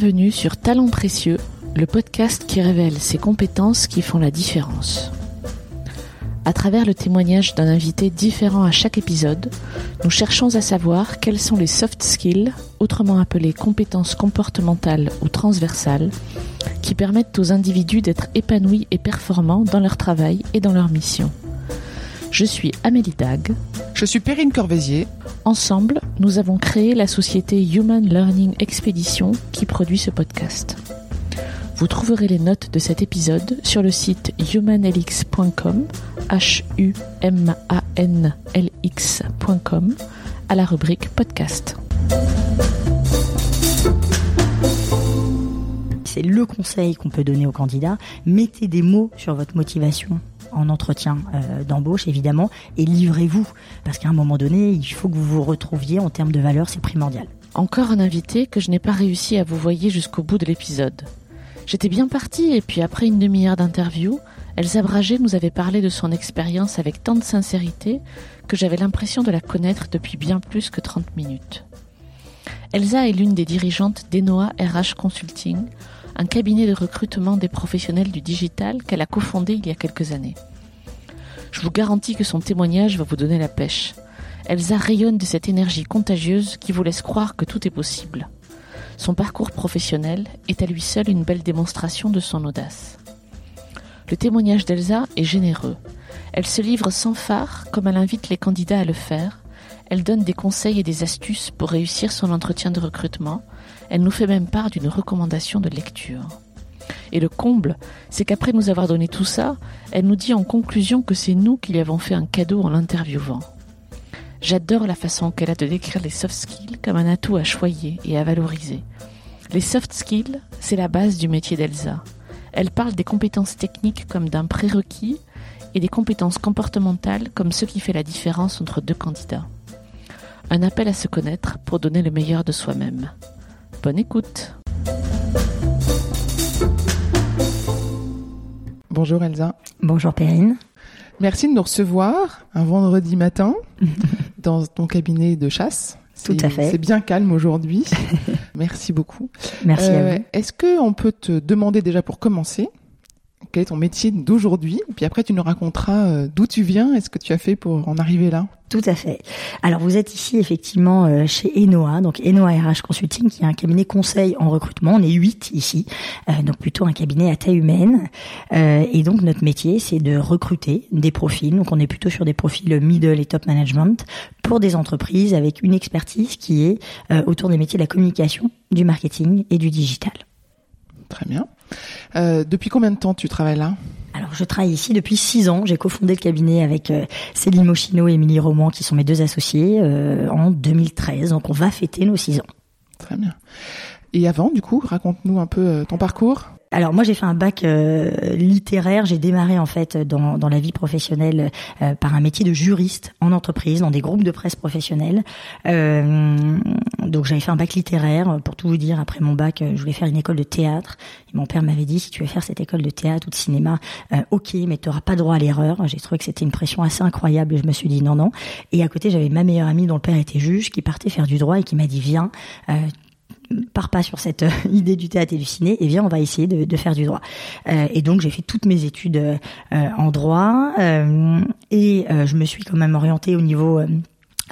Bienvenue sur Talents Précieux, le podcast qui révèle ces compétences qui font la différence. À travers le témoignage d'un invité différent à chaque épisode, nous cherchons à savoir quels sont les soft skills, autrement appelés compétences comportementales ou transversales, qui permettent aux individus d'être épanouis et performants dans leur travail et dans leur mission. Je suis Amélie Dag. Je suis Perrine Corvézier. Ensemble, nous avons créé la société Human Learning Expedition qui produit ce podcast. Vous trouverez les notes de cet épisode sur le site humanlx.com, h u m a n l x.com, à la rubrique podcast. C'est le conseil qu'on peut donner aux candidats. Mettez des mots sur votre motivation en entretien euh, d'embauche évidemment et livrez-vous parce qu'à un moment donné il faut que vous vous retrouviez en termes de valeur c'est primordial. Encore un invité que je n'ai pas réussi à vous voyer jusqu'au bout de l'épisode. J'étais bien partie et puis après une demi-heure d'interview, Elsa Bragé nous avait parlé de son expérience avec tant de sincérité que j'avais l'impression de la connaître depuis bien plus que 30 minutes. Elsa est l'une des dirigeantes d'Enoa RH Consulting, un cabinet de recrutement des professionnels du digital qu'elle a cofondé il y a quelques années. Je vous garantis que son témoignage va vous donner la pêche. Elsa rayonne de cette énergie contagieuse qui vous laisse croire que tout est possible. Son parcours professionnel est à lui seul une belle démonstration de son audace. Le témoignage d'Elsa est généreux. Elle se livre sans phare comme elle invite les candidats à le faire. Elle donne des conseils et des astuces pour réussir son entretien de recrutement. Elle nous fait même part d'une recommandation de lecture. Et le comble, c'est qu'après nous avoir donné tout ça, elle nous dit en conclusion que c'est nous qui lui avons fait un cadeau en l'interviewant. J'adore la façon qu'elle a de décrire les soft skills comme un atout à choyer et à valoriser. Les soft skills, c'est la base du métier d'Elsa. Elle parle des compétences techniques comme d'un prérequis et des compétences comportementales comme ce qui fait la différence entre deux candidats. Un appel à se connaître pour donner le meilleur de soi-même. Bonne écoute. Bonjour Elsa. Bonjour Perrine. Merci de nous recevoir un vendredi matin dans ton cabinet de chasse. Tout à fait. C'est bien calme aujourd'hui. Merci beaucoup. Merci à Euh, vous. Est-ce que on peut te demander déjà pour commencer quel est ton métier d'aujourd'hui Puis après, tu nous raconteras euh, d'où tu viens et ce que tu as fait pour en arriver là. Tout à fait. Alors vous êtes ici effectivement euh, chez Enoa, donc Enoa RH Consulting, qui est un cabinet conseil en recrutement. On est huit ici, euh, donc plutôt un cabinet à taille humaine. Euh, et donc notre métier, c'est de recruter des profils. Donc on est plutôt sur des profils middle et top management pour des entreprises avec une expertise qui est euh, autour des métiers de la communication, du marketing et du digital. Très bien. Euh, depuis combien de temps tu travailles là? Alors, je travaille ici depuis six ans. J'ai cofondé le cabinet avec euh, Céline Moschino et Émilie Roman, qui sont mes deux associés, euh, en 2013. Donc, on va fêter nos six ans. Très bien. Et avant, du coup, raconte-nous un peu euh, ton parcours. Alors moi j'ai fait un bac euh, littéraire, j'ai démarré en fait dans, dans la vie professionnelle euh, par un métier de juriste en entreprise, dans des groupes de presse professionnels. Euh, donc j'avais fait un bac littéraire, pour tout vous dire, après mon bac euh, je voulais faire une école de théâtre. Et mon père m'avait dit si tu veux faire cette école de théâtre ou de cinéma, euh, ok mais tu n'auras pas droit à l'erreur. J'ai trouvé que c'était une pression assez incroyable et je me suis dit non non. Et à côté j'avais ma meilleure amie dont le père était juge qui partait faire du droit et qui m'a dit viens. Pars pas sur cette euh, idée du théâtre et du ciné et viens on va essayer de, faire du droit. Euh, et donc j'ai fait toutes mes études euh, en droit et je me suis quand même orientée au niveau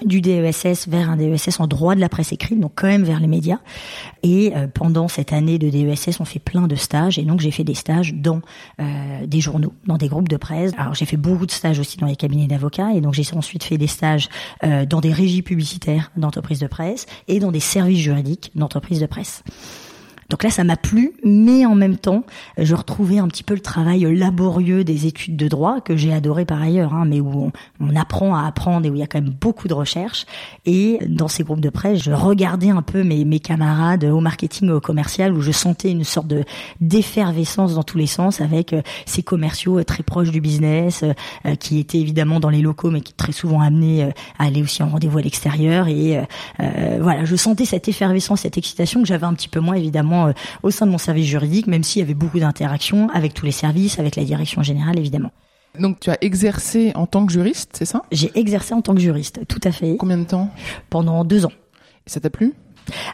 du DESS vers un DESS en droit de la presse écrite, donc quand même vers les médias. Et euh, pendant cette année de DESS, on fait plein de stages, et donc j'ai fait des stages dans euh, des journaux, dans des groupes de presse. Alors j'ai fait beaucoup de stages aussi dans les cabinets d'avocats, et donc j'ai ensuite fait des stages euh, dans des régies publicitaires d'entreprises de presse et dans des services juridiques d'entreprises de presse. Donc là, ça m'a plu, mais en même temps, je retrouvais un petit peu le travail laborieux des études de droit que j'ai adoré par ailleurs, hein, mais où on, apprend à apprendre et où il y a quand même beaucoup de recherche. Et dans ces groupes de presse, je regardais un peu mes, camarades au marketing, au commercial, où je sentais une sorte de d'effervescence dans tous les sens avec euh, ces commerciaux euh, très proches du business, euh, qui étaient évidemment dans les locaux, mais qui très souvent amenés à aller aussi en rendez-vous à l'extérieur. Et voilà, je sentais cette effervescence, cette excitation que j'avais un petit peu moins évidemment euh, au sein de mon service juridique, même s'il y avait beaucoup d'interactions avec tous les services, avec la direction générale évidemment. Donc, tu as exercé en tant que juriste, c'est ça? J'ai exercé en tant que juriste, tout à fait, Combien de temps? Pendant deux ans. Et ça t'a plu?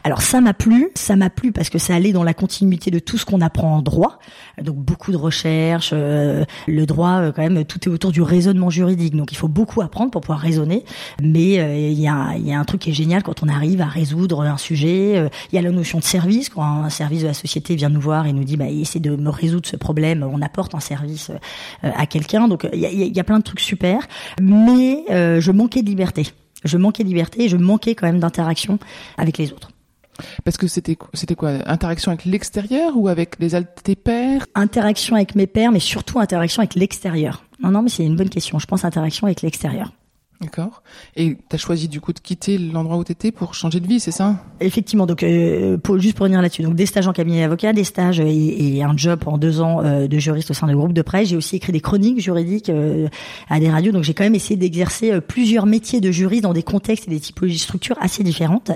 Alors ça m'a plu, ça m'a plu parce que ça allait dans la continuité de tout ce qu'on apprend en droit. Donc beaucoup de recherches, euh, le droit euh, quand même tout est autour du raisonnement juridique. Donc il faut beaucoup apprendre pour pouvoir raisonner. Mais euh, il y, a, y, a, un truc qui est génial quand on arrive à résoudre un sujet. Il y a la notion de service quand un service de la société vient nous voir et nous dit bah essaie de me résoudre ce problème. On apporte un service à quelqu'un. Donc il y a, y a, plein de trucs super. Mais je manquais de liberté je manquais de liberté et je manquais quand même d'interaction avec les autres. Parce que c'était c'était quoi Interaction avec l'extérieur ou avec les tes pairs? Interaction avec mes pairs, mais surtout interaction avec l'extérieur. Non, non, mais c'est une bonne question. Je pense interaction avec l'extérieur. D'accord. Et tu as choisi du coup de quitter l'endroit où tu étais pour changer de vie, c'est ça? Effectivement. Donc, euh, juste pour revenir là-dessus, donc des stages en cabinet d'avocat, des stages et, un job en deux ans euh, de juriste au sein de groupe de presse. J'ai aussi écrit des chroniques juridiques euh, à des radios. Donc, j'ai quand même essayé d'exercer plusieurs métiers de juriste dans des contextes et des typologies de structures assez différentes.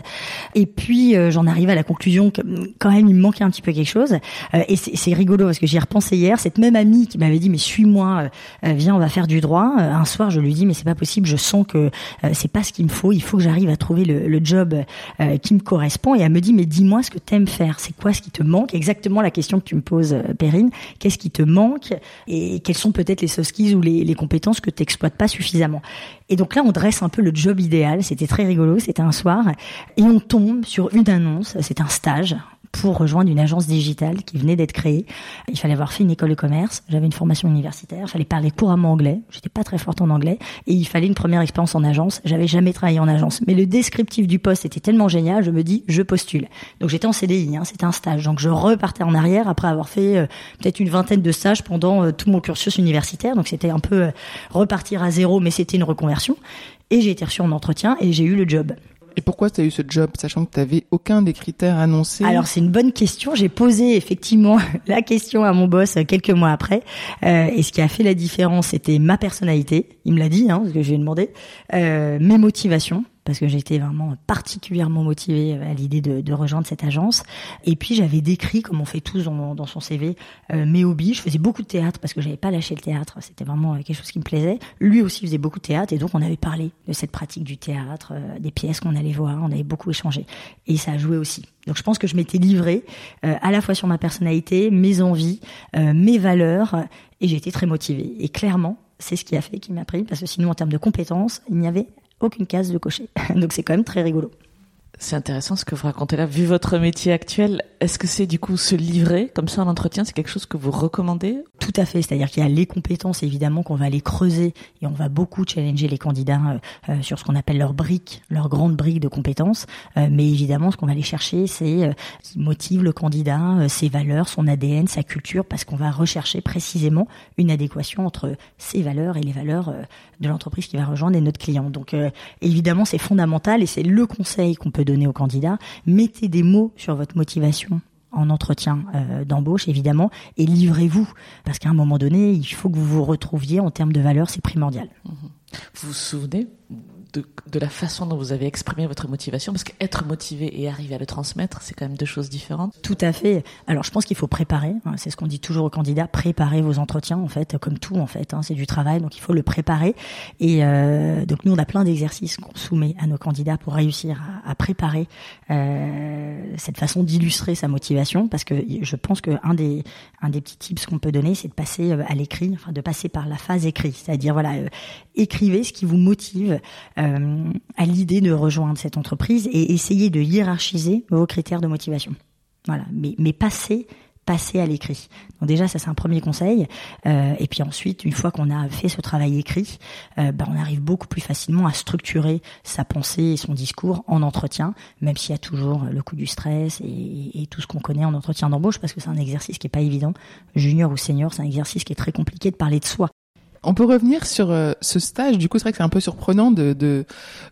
Et puis, j'en arrive à la conclusion que quand même, il me manquait un petit peu quelque chose. et c'est rigolo parce que j'y ai repensé hier. Cette même amie qui m'avait dit, mais suis-moi, viens, on va faire du droit. un soir, je lui dis, mais c'est pas possible. Je sens que euh, c'est pas ce qu'il me faut. Il faut que j'arrive à trouver le, job euh, qui me correspond. Et elle me dit mais dis-moi ce que t'aimes faire. C'est quoi ce qui te manque? Exactement la question que tu me poses, euh, Perrine. Qu'est-ce qui te manque? Et quelles sont peut-être les soft skills ou les, les compétences que t'exploites pas suffisamment? Et donc là, on dresse un peu le job idéal. C'était très rigolo. C'était un soir et on tombe sur une annonce. C'est un stage pour rejoindre une agence digitale qui venait d'être créée. Il fallait avoir fait une école de commerce, j'avais une formation universitaire, il fallait parler couramment anglais, j'étais pas très forte en anglais, et il fallait une première expérience en agence. J'avais jamais travaillé en agence, mais le descriptif du poste était tellement génial, je me dis je postule. Donc j'étais en CDI, hein, c'était un stage, donc je repartais en arrière après avoir fait euh, peut-être une vingtaine de stages pendant euh, tout mon cursus universitaire, donc c'était un peu euh, repartir à zéro, mais c'était une reconversion. Et j'ai été reçue en entretien et j'ai eu le job. Et pourquoi tu as eu ce job, sachant que tu n'avais aucun des critères annoncés? Alors c'est une bonne question. J'ai posé effectivement la question à mon boss quelques mois après. Euh, et ce qui a fait la différence, c'était ma personnalité. Il me l'a dit, hein, parce que je lui ai demandé. Euh, mes motivations parce que j'étais vraiment particulièrement motivée à l'idée de, rejoindre cette agence. Et puis j'avais décrit, comme on fait tous dans, son CV, euh, mes hobbies. Je faisais beaucoup de théâtre parce que j'avais pas lâché le théâtre. C'était vraiment quelque chose qui me plaisait. Lui aussi faisait beaucoup de théâtre et donc on avait parlé de cette pratique du théâtre, euh, des pièces qu'on allait voir. On avait beaucoup échangé et ça a joué aussi. Donc je pense que je m'étais livrée euh, à la fois sur ma personnalité, mes envies, mes valeurs et j'étais très motivée. Et clairement, c'est ce qui a fait qu'il m'a pris parce que sinon en termes de compétences, il n'y avait aucune case de cocher. Donc c'est quand même très rigolo. C'est intéressant ce que vous racontez là. Vu votre métier actuel, est-ce que c'est du coup se livrer comme ça en entretien C'est quelque chose que vous recommandez? Tout à fait. C'est-à-dire qu'il y a les compétences évidemment qu'on va aller creuser et on va beaucoup challenger les candidats euh, euh, sur ce qu'on appelle leurs briques, leurs grandes briques de compétences. Euh, mais évidemment, ce qu'on va aller chercher, c'est ce qui motive le candidat, ses valeurs, son ADN, sa culture, parce qu'on va rechercher précisément une adéquation entre ses valeurs et les valeurs de l'entreprise qui va rejoindre et notre client. Donc évidemment, c'est fondamental et c'est le conseil qu'on peut donner aux candidats. Mettez des mots sur votre motivation en entretien euh, d'embauche évidemment et livrez-vous parce qu'à un moment donné il faut que vous vous retrouviez en termes de valeur c'est primordial. Mmh. Vous vous souvenez de, la façon dont vous avez exprimé votre motivation Parce qu'être motivé et arriver à le transmettre, c'est quand même deux choses différentes. Tout à fait. Alors, je pense qu'il faut préparer. Hein, c'est ce qu'on dit toujours aux candidats. Préparer vos entretiens, en fait, comme tout, en fait. Hein, c'est du travail, donc il faut le préparer. Et euh, donc, nous, on a plein d'exercices qu'on soumet à nos candidats pour réussir à, préparer euh, cette façon d'illustrer sa motivation. Parce que je pense qu'un des, un des petits tips qu'on peut donner, c'est de passer euh, à l'écrit, enfin, de passer par la phase écrit. C'est-à-dire, voilà, écrivez ce qui vous motive euh, à l'idée de rejoindre cette entreprise et essayez de hiérarchiser vos critères de motivation. Voilà, mais, mais passez passer à l'écrit. Donc déjà, ça c'est un premier conseil. Euh, et puis ensuite, une fois qu'on a fait ce travail écrit, euh, ben, on arrive beaucoup plus facilement à structurer sa pensée et son discours en entretien, même s'il y a toujours le coup du stress et, et tout ce qu'on connaît en entretien d'embauche, parce que c'est un exercice qui est pas évident. Junior ou senior, c'est un exercice qui est très compliqué de parler de soi. On peut revenir sur euh, ce stage. Du coup, c'est vrai que c'est un peu surprenant de, de,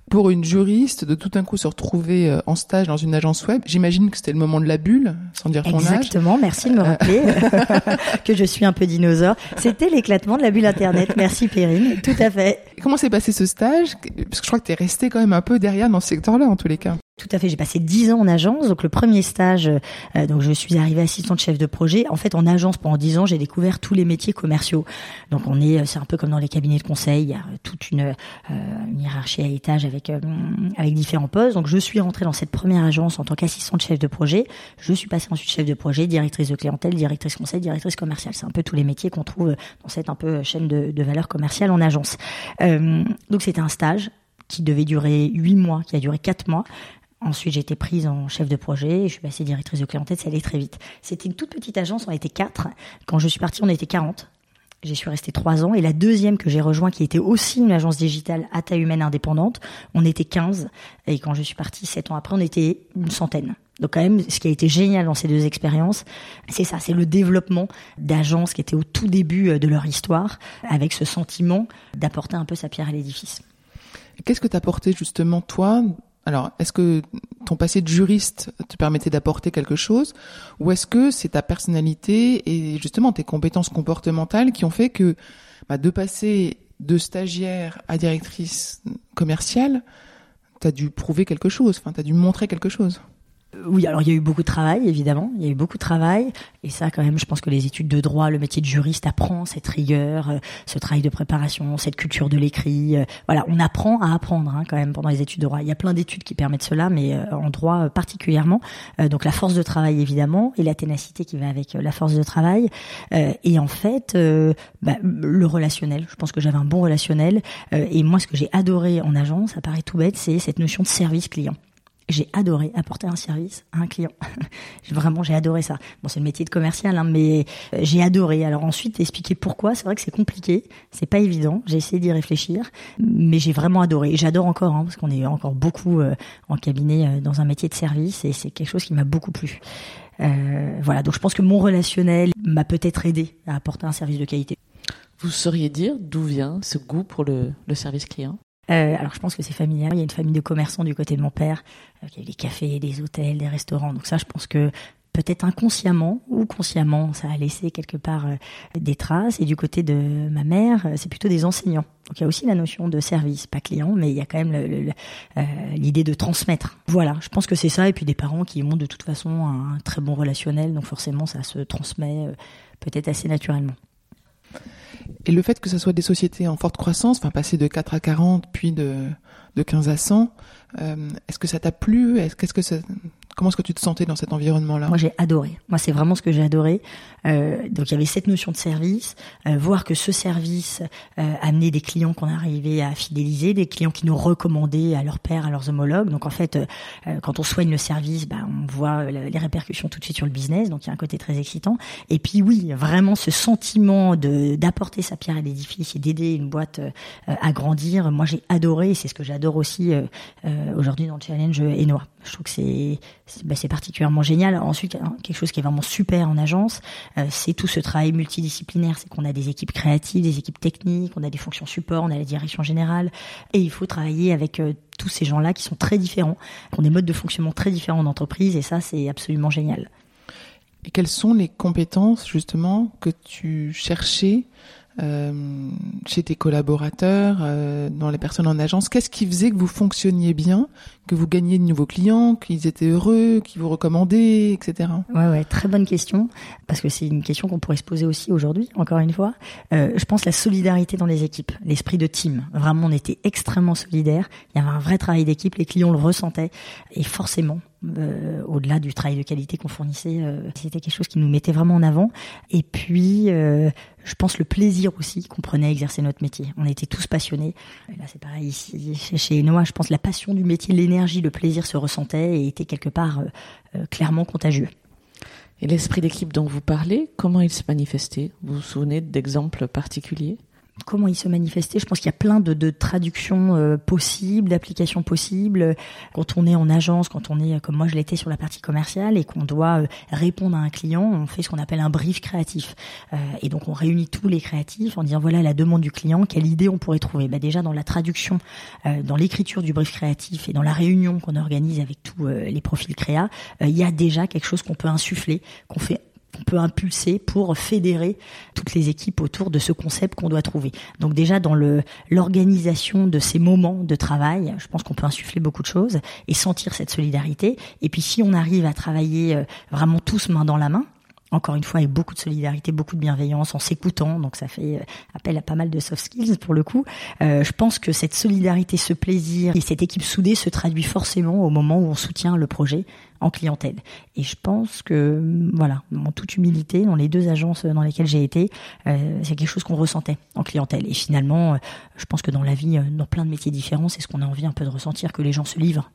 pour une juriste de tout d'un coup se retrouver euh, en stage dans une agence web. J'imagine que c'était le moment de la bulle, sans dire ton âge. Exactement. Merci de me rappeler que je suis un peu dinosaure. C'était l'éclatement de la bulle Internet. Merci Perrine. Tout à fait. Comment s'est passé ce stage? Parce que je crois que tu es resté quand même un peu derrière dans ce secteur-là, en tous les cas. Tout à fait. J'ai passé dix ans en agence. Donc le premier stage, euh, donc je suis arrivée assistante chef de projet. En fait, en agence pendant dix ans, j'ai découvert tous les métiers commerciaux. Donc on est, c'est un peu comme dans les cabinets de conseil. Il y a toute une, euh, une hiérarchie à étage avec euh, avec différents postes. Donc je suis rentrée dans cette première agence en tant qu'assistante chef de projet. Je suis passée ensuite chef de projet, directrice de clientèle, directrice conseil, directrice commerciale. C'est un peu tous les métiers qu'on trouve dans cette un peu chaîne de, de valeur commerciale en agence. donc c'était un stage qui devait durer huit mois, qui a duré quatre mois. Ensuite, j'ai été prise en chef de projet, je suis passée directrice de clientèle, ça allait très vite. C'était une toute petite agence, on était quatre. Quand je suis partie, on était 40. J'y suis restée trois ans. Et la deuxième que j'ai rejoint, qui était aussi une agence digitale à taille humaine indépendante, on était 15. Et quand je suis partie sept ans après, on était une centaine. Donc quand même, ce qui a été génial dans ces deux expériences, c'est ça, c'est le développement d'agences qui étaient au tout début euh, de leur histoire, avec ce sentiment d'apporter un peu sa pierre à l'édifice. Qu'est-ce que t'as apporté justement toi alors, est-ce que ton passé de juriste te permettait d'apporter quelque chose ou est-ce que c'est ta personnalité et justement tes compétences comportementales qui ont fait que bah, de passer de stagiaire à directrice commerciale, tu as dû prouver quelque chose, enfin tu as dû montrer quelque chose? Oui, alors il y a eu beaucoup de travail, évidemment. Il y a eu beaucoup de travail. Et ça, quand même, je pense que les études de droit, le métier de juriste apprend cette rigueur, euh, ce travail de préparation, cette culture de l'écrit. Euh, voilà, on apprend à apprendre hein, quand même pendant les études de droit. Il y a plein d'études qui permettent cela, mais euh, en droit particulièrement. donc la force de travail, évidemment, et la ténacité qui va avec la force de travail. et en fait, bah, le relationnel. Je pense que j'avais un bon relationnel. et moi, ce que j'ai adoré en agence, ça paraît tout bête, c'est cette notion de service client j'ai adoré apporter un service à un client. Vraiment, j'ai adoré ça. Bon, c'est le métier de commercial, hein, mais euh, j'ai adoré. Alors ensuite, expliquer pourquoi, c'est vrai que c'est compliqué, c'est pas évident. J'ai essayé d'y réfléchir, mais j'ai vraiment adoré. J'adore encore, hein, parce qu'on est encore beaucoup euh, en cabinet euh, dans un métier de service, et c'est quelque chose qui m'a beaucoup plu. Euh, voilà, donc je pense que mon relationnel m'a peut-être aidé à apporter un service de qualité. Vous sauriez dire d'où vient ce goût pour le, le service client? Euh, alors je pense que c'est familial. Il y a une famille de commerçants du côté de mon père. Euh, y a des cafés, des hôtels, des restaurants. Donc ça, je pense que peut-être inconsciemment ou consciemment, ça a laissé quelque part euh, des traces. Et du côté de ma mère, c'est plutôt des enseignants. Donc il y a aussi la notion de service, pas client, mais il y a quand même l'idée de transmettre. Voilà, je pense que c'est ça. Et puis des parents qui ont de toute façon un très bon relationnel, donc forcément ça se transmet peut-être assez naturellement. Et le fait que ce soit des sociétés en forte croissance, enfin passer de 4 à 40, puis de, de 15 à 100, euh, est-ce que ça t'a plu? Est-ce que ça, Comment est-ce que tu te sentais dans cet environnement-là Moi, j'ai adoré. Moi, c'est vraiment ce que j'ai adoré. Euh, donc, il y avait cette notion de service, euh, voir que ce service euh, amenait des clients qu'on arrivait à fidéliser, des clients qui nous recommandaient à leurs pairs, à leurs homologues. Donc, en fait, euh, quand on soigne le service, bah, on voit les répercussions tout de suite sur le business. Donc, il y a un côté très excitant. Et puis, oui, vraiment ce sentiment de d'apporter sa pierre à l'édifice et d'aider une boîte à grandir. Moi, j'ai adoré. C'est ce que j'adore aussi aujourd'hui dans le challenge Enoa. Je trouve que c'est bah, particulièrement génial. Ensuite, hein, quelque chose qui est vraiment super en agence, euh, c'est tout ce travail multidisciplinaire. C'est qu'on a des équipes créatives, des équipes techniques, on a des fonctions support, on a la direction générale, et il faut travailler avec euh, tous ces gens-là qui sont très différents, qui ont des modes de fonctionnement très différents en entreprise, et ça, c'est absolument génial. Et quelles sont les compétences justement que tu cherchais euh, chez tes collaborateurs, dans les personnes en agence? Qu'est-ce qui faisait que vous fonctionniez bien, que vous gagniez de nouveaux clients, qu'ils étaient heureux, qu'ils vous recommandaient, etc. Ouais, ouais, très bonne question, parce que c'est une question qu'on pourrait se poser aussi aujourd'hui, encore une fois. Euh, je pense la solidarité dans les équipes, l'esprit de team. Vraiment, on était extrêmement solidaires. Il y avait un vrai travail d'équipe, les clients le ressentaient, et forcément, euh, au-delà du travail de qualité qu'on fournissait, euh, c'était quelque chose qui nous mettait vraiment en avant. Et puis, je pense le plaisir aussi qu'on prenait à exercer notre métier. On était tous passionnés. là, c'est pareil ici chez Noah. Je pense la passion du métier, l'énergie, le plaisir se ressentait et était quelque part clairement contagieux. Et l'esprit d'équipe dont vous parlez, comment il se manifestait? Vous vous souvenez d'exemples particuliers? Comment il se manifestait. Je pense qu'il y a plein de, de traductions euh, possibles, d'applications possibles. Quand on est en agence, quand on est, comme moi je l'étais sur la partie commerciale, et qu'on doit euh, répondre à un client, on fait ce qu'on appelle un brief créatif. Euh, et donc on réunit tous les créatifs en disant voilà la demande du client, quelle idée on pourrait trouver. Bah, déjà dans la traduction, dans l'écriture du brief créatif et dans la réunion qu'on organise avec tous les profils créa, il y a déjà quelque chose qu'on peut insuffler, qu'on fait qu'on peut impulser pour fédérer toutes les équipes autour de ce concept qu'on doit trouver. Donc déjà dans le l'organisation de ces moments de travail, je pense qu'on peut insuffler beaucoup de choses et sentir cette solidarité. Et puis si on arrive à travailler euh, vraiment tous main dans la main, encore une fois avec beaucoup de solidarité, beaucoup de bienveillance, en s'écoutant, donc ça fait euh, appel à pas mal de soft skills pour le coup. Euh, je pense que cette solidarité, ce plaisir et cette équipe soudée se traduit forcément au moment où on soutient le projet en clientèle. Et je pense que, voilà, en toute humilité, dans les deux agences dans lesquelles j'ai été, euh, c'est quelque chose qu'on ressentait en clientèle. Et finalement, je pense que dans la vie, dans plein de métiers différents, c'est ce qu'on a envie un peu de ressentir, que les gens se livrent.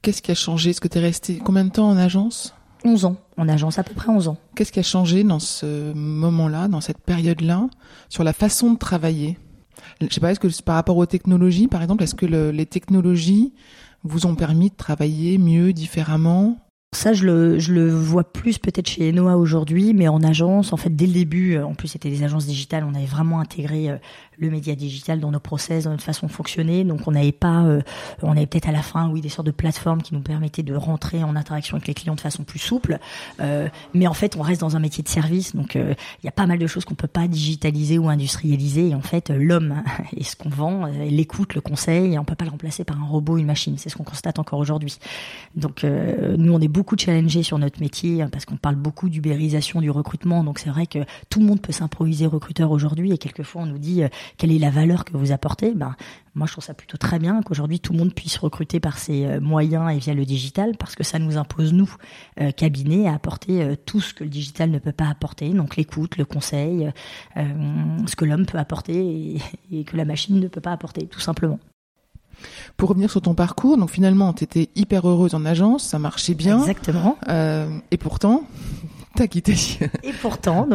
Qu'est-ce qui a changé? Est-ce que tu es resté combien de temps en agence? 11 ans. En agence, à peu près 11 ans. Qu'est-ce qui a changé dans ce moment-là, dans cette période-là, sur la façon de travailler? Je sais pas, est-ce que par rapport aux technologies, par exemple, est-ce que les technologies vous ont permis de travailler mieux, différemment? Ça, je le, je le vois plus peut-être chez Enoa aujourd'hui, mais en agence, en fait, dès le début, en plus c'était des agences digitales, on avait vraiment intégré euh, le média digital dans nos process, dans notre façon de fonctionner. Donc on n'avait pas, euh, on avait peut-être à la fin, oui, des sortes de plateformes qui nous permettaient de rentrer en interaction avec les clients de façon plus souple. Euh, mais en fait, on reste dans un métier de service, donc euh, il y a pas mal de choses qu'on peut pas digitaliser ou industrialiser. Et en fait, l'homme est ce qu'on vend, l'écoute, le conseil, et on peut pas le remplacer par un robot, une machine. C'est ce qu'on constate encore aujourd'hui. Donc nous, on est beaucoup challengés sur notre métier hein, parce qu'on parle beaucoup d'ubérisation du recrutement. Donc c'est vrai que tout le monde peut s'improviser recruteur aujourd'hui, et quelquefois on nous dit quelle est la valeur que vous apportez ben, Moi, je trouve ça plutôt très bien qu'aujourd'hui, tout le monde puisse recruter par ses euh, moyens et via le digital, parce que ça nous impose, nous, euh, cabinets, à apporter euh, tout ce que le digital ne peut pas apporter, donc l'écoute, le conseil, ce que l'homme peut apporter et, que la machine ne peut pas apporter, tout simplement. Pour revenir sur ton parcours, donc finalement, tu étais hyper heureuse en agence, ça marchait bien. Exactement. et pourtant, Et pourtant,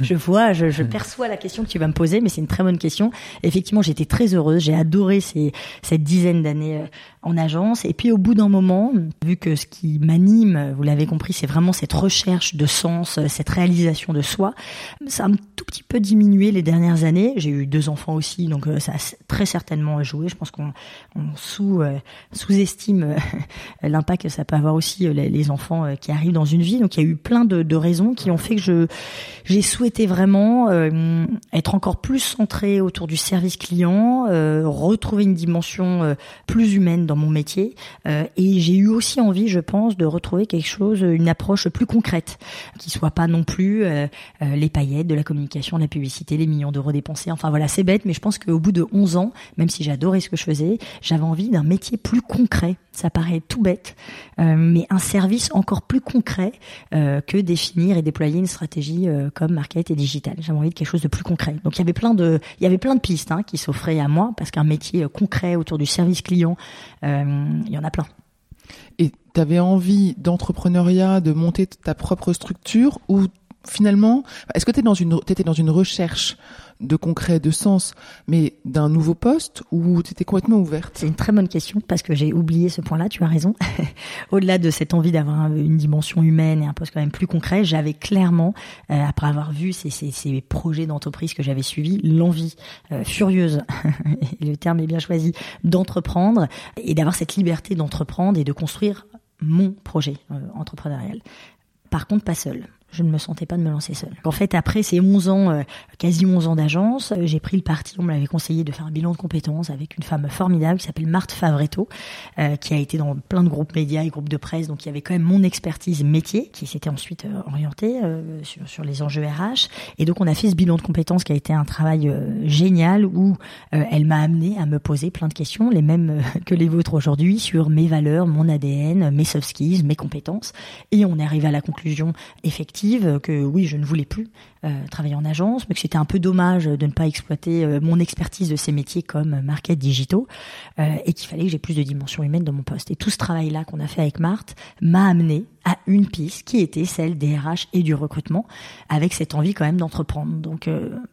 je, vois, je, je, perçois la question que tu vas me poser, mais c'est une très bonne question. Effectivement, j'étais très heureuse, j'ai adoré ces, cette dizaine d'années euh, en agence. Et puis au bout d'un moment, vu que ce qui m'anime, vous l'avez compris, c'est vraiment cette recherche de sens, cette réalisation de soi, ça a un tout petit peu diminué les dernières années. J'ai eu deux enfants aussi, donc euh, ça a très certainement joué. Je pense qu'on sous euh, sous-estime euh, l'impact que ça peut avoir aussi les enfants qui arrivent dans une vie. Donc il y a eu plein de, raisons qui ont fait que je j'ai souhaité vraiment être encore plus centré autour du service client, retrouver une dimension plus humaine dans mon métier. Euh, et j'ai eu aussi envie, je pense, de retrouver quelque chose, une approche plus concrète, qui soit pas non plus euh, euh, les paillettes de la communication, de la publicité, les millions d'euros dépensés. Enfin voilà, c'est bête, mais je pense qu'au bout de 11 ans, même si j'adorais ce que je faisais, j'avais envie d'un métier plus concret. Ça paraît tout bête, mais un service encore plus concret que définir et déployer une stratégie comme market et digital. J'avais envie de quelque chose de plus concret. Donc il y avait plein de, il y avait plein de pistes hein, qui s'offraient à moi parce qu'un métier concret autour du service client, il y en a plein. Et tu avais envie d'entrepreneuriat, de monter ta propre structure ou finalement, est-ce que tu dans une, étais dans une recherche de concret, de sens, mais d'un nouveau poste ou tu étais complètement ouverte? C'est une très bonne question parce que j'ai oublié ce point-là, tu as raison. Au-delà de cette envie d'avoir une dimension humaine et un poste quand même plus concret, j'avais clairement, euh, après avoir vu ces, projets d'entreprise que j'avais suivis, l'envie euh, furieuse, le terme est bien choisi, d'entreprendre et d'avoir cette liberté d'entreprendre et de construire mon projet euh, entrepreneurial. Par contre, pas seul je ne me sentais pas de me lancer seule. En fait, après ces 11 ans, euh, quasi 11 ans d'agence, euh, j'ai pris le parti, on me l'avait conseillé de faire un bilan de compétences avec une femme formidable qui s'appelle Marthe Favretto, euh, qui a été dans plein de groupes médias et groupes de presse, donc il y avait quand même mon expertise métier qui s'était ensuite orientée sur, les enjeux RH. Et donc on a fait ce bilan de compétences qui a été un travail génial où elle m'a amené à me poser plein de questions, les mêmes que les vôtres aujourd'hui, sur mes valeurs, mon ADN, mes soft skills, mes compétences. Et on est arrivé à la conclusion que oui, je ne voulais plus euh, travailler en agence, mais que c'était un peu dommage de ne pas exploiter euh, mon expertise de ces métiers comme market digitaux euh, et qu'il fallait que j'ai plus de dimension humaine dans mon poste. Et tout ce travail-là qu'on a fait avec Marthe m'a amené à une piste qui était celle des RH et du recrutement, avec cette envie quand même d'entreprendre. Donc,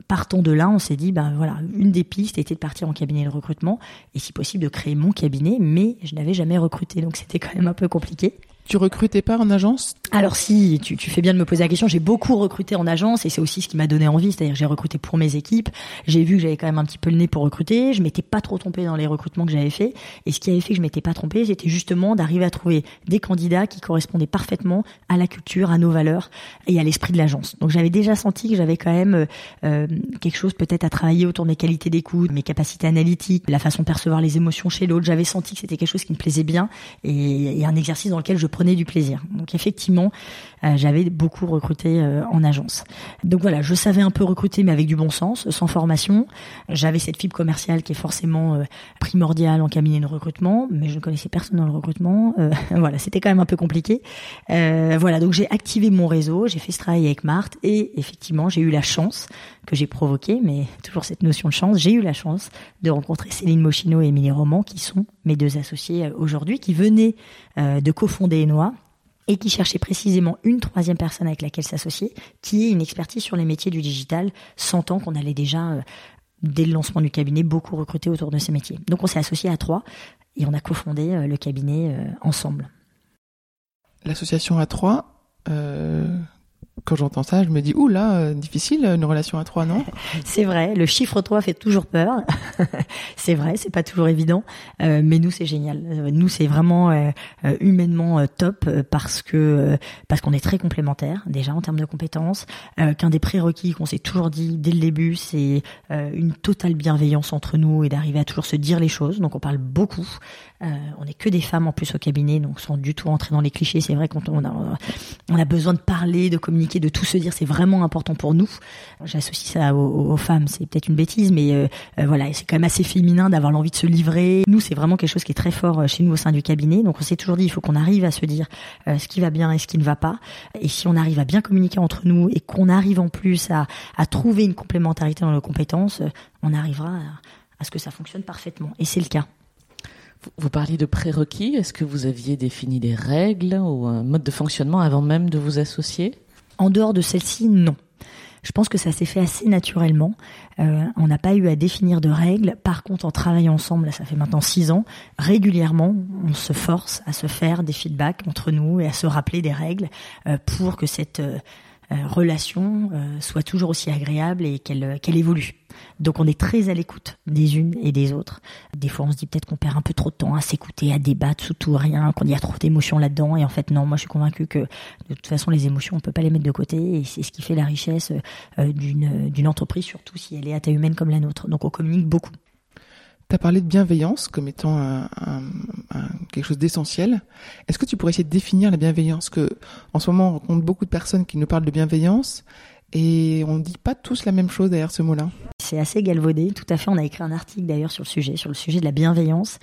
partons de là, on s'est dit, ben voilà, une des pistes était de partir en cabinet de recrutement et si possible de créer mon cabinet, mais je n'avais jamais recruté, donc c'était quand même un peu compliqué. Tu recrutais pas en agence? Alors si, tu, tu, fais bien de me poser la question. J'ai beaucoup recruté en agence et c'est aussi ce qui m'a donné envie. C'est-à-dire j'ai recruté pour mes équipes. J'ai vu que j'avais quand même un petit peu le nez pour recruter. Je m'étais pas trop trompée dans les recrutements que j'avais fait. Et ce qui avait fait que je m'étais pas trompée, c'était justement d'arriver à trouver des candidats qui correspondaient parfaitement à la culture, à nos valeurs et à l'esprit de l'agence. Donc j'avais déjà senti que j'avais quand même euh, quelque chose peut-être à travailler autour de mes qualités d'écoute, mes capacités analytiques, la façon de percevoir les émotions chez l'autre. J'avais senti que c'était quelque chose qui me plaisait bien et, et un exercice dans lequel je prenais du plaisir. Donc effectivement, euh, j'avais beaucoup recruté euh, en agence. Donc voilà, je savais un peu recruter, mais avec du bon sens, sans formation. J'avais cette fibre commerciale qui est forcément euh, primordiale en cabinet de recrutement, mais je ne connaissais personne dans le recrutement. voilà, c'était quand même un peu compliqué. voilà, donc j'ai activé mon réseau, j'ai fait ce travail avec Marthe, et effectivement, j'ai eu la chance que j'ai provoquée, mais toujours cette notion de chance, j'ai eu la chance de rencontrer Céline Moschino et Émilie Roman, qui sont mes deux associés aujourd'hui, qui venaient de cofonder Enoa et qui cherchait précisément une troisième personne avec laquelle s'associer, qui ait une expertise sur les métiers du digital, sentant qu'on allait déjà, euh, dès le lancement du cabinet, beaucoup recruter autour de ces métiers. Donc on s'est associé à trois et on a cofondé euh, le cabinet euh, ensemble. L'association à trois, quand j'entends ça, je me dis, ouh là, euh, difficile une relation à trois, non? C'est vrai, le chiffre 3 fait toujours peur. c'est vrai, c'est pas toujours évident, euh, mais nous c'est génial. Euh, nous c'est vraiment humainement top parce que parce qu'on est très complémentaires déjà en termes de compétences. Qu'un des prérequis qu'on s'est toujours dit dès le début, c'est une totale bienveillance entre nous et d'arriver à toujours se dire les choses. Donc on parle beaucoup. on n'est que des femmes en plus au cabinet, donc sans du tout entrer dans les clichés. C'est vrai qu'on on a besoin de parler, de communiquer de tout se dire c'est vraiment important pour nous. J'associe ça aux, femmes, c'est peut-être une bêtise, mais euh, euh, voilà, c'est quand même assez féminin d'avoir l'envie de se livrer. Nous, c'est vraiment quelque chose qui est très fort euh, chez nous au sein du cabinet. Donc on s'est toujours dit, il faut qu'on arrive à se dire ce qui va bien et ce qui ne va pas. Et si on arrive à bien communiquer entre nous et qu'on arrive en plus à, trouver une complémentarité dans nos compétences, on arrivera à ce que ça fonctionne parfaitement. Et c'est le cas. Vous parliez de prérequis. Est-ce que vous aviez défini des règles ou un mode de fonctionnement avant même de vous associer? En dehors de celle-ci, non. Je pense que ça s'est fait assez naturellement. Euh, on n'a pas eu à définir de règles. Par contre, en travaillant ensemble, ça fait maintenant six ans, régulièrement, on se force à se faire des feedbacks entre nous et à se rappeler des règles euh, pour que cette euh, relation soit toujours aussi agréable et qu'elle évolue. Donc on est très à l'écoute des unes et des autres. Des fois on se dit peut-être qu'on perd un peu trop de temps à s'écouter, à débattre sous tout rien, qu'on y a trop d'émotions là-dedans. Et en fait non, moi je suis convaincue que de toute façon les émotions on peut pas les mettre de côté et c'est ce qui fait la richesse euh, d'une d'une entreprise, surtout si elle est à taille humaine comme la nôtre. Donc on communique beaucoup. Tu as parlé de bienveillance comme étant quelque chose d'essentiel. Est-ce que tu pourrais essayer de définir la bienveillance que en ce moment on rencontre beaucoup de personnes qui nous parlent de bienveillance et on ne dit pas tous la même chose derrière ce mot-là? C'est assez galvaudé, tout à fait. On a écrit un article d'ailleurs sur le sujet, sur le sujet de la bienveillance.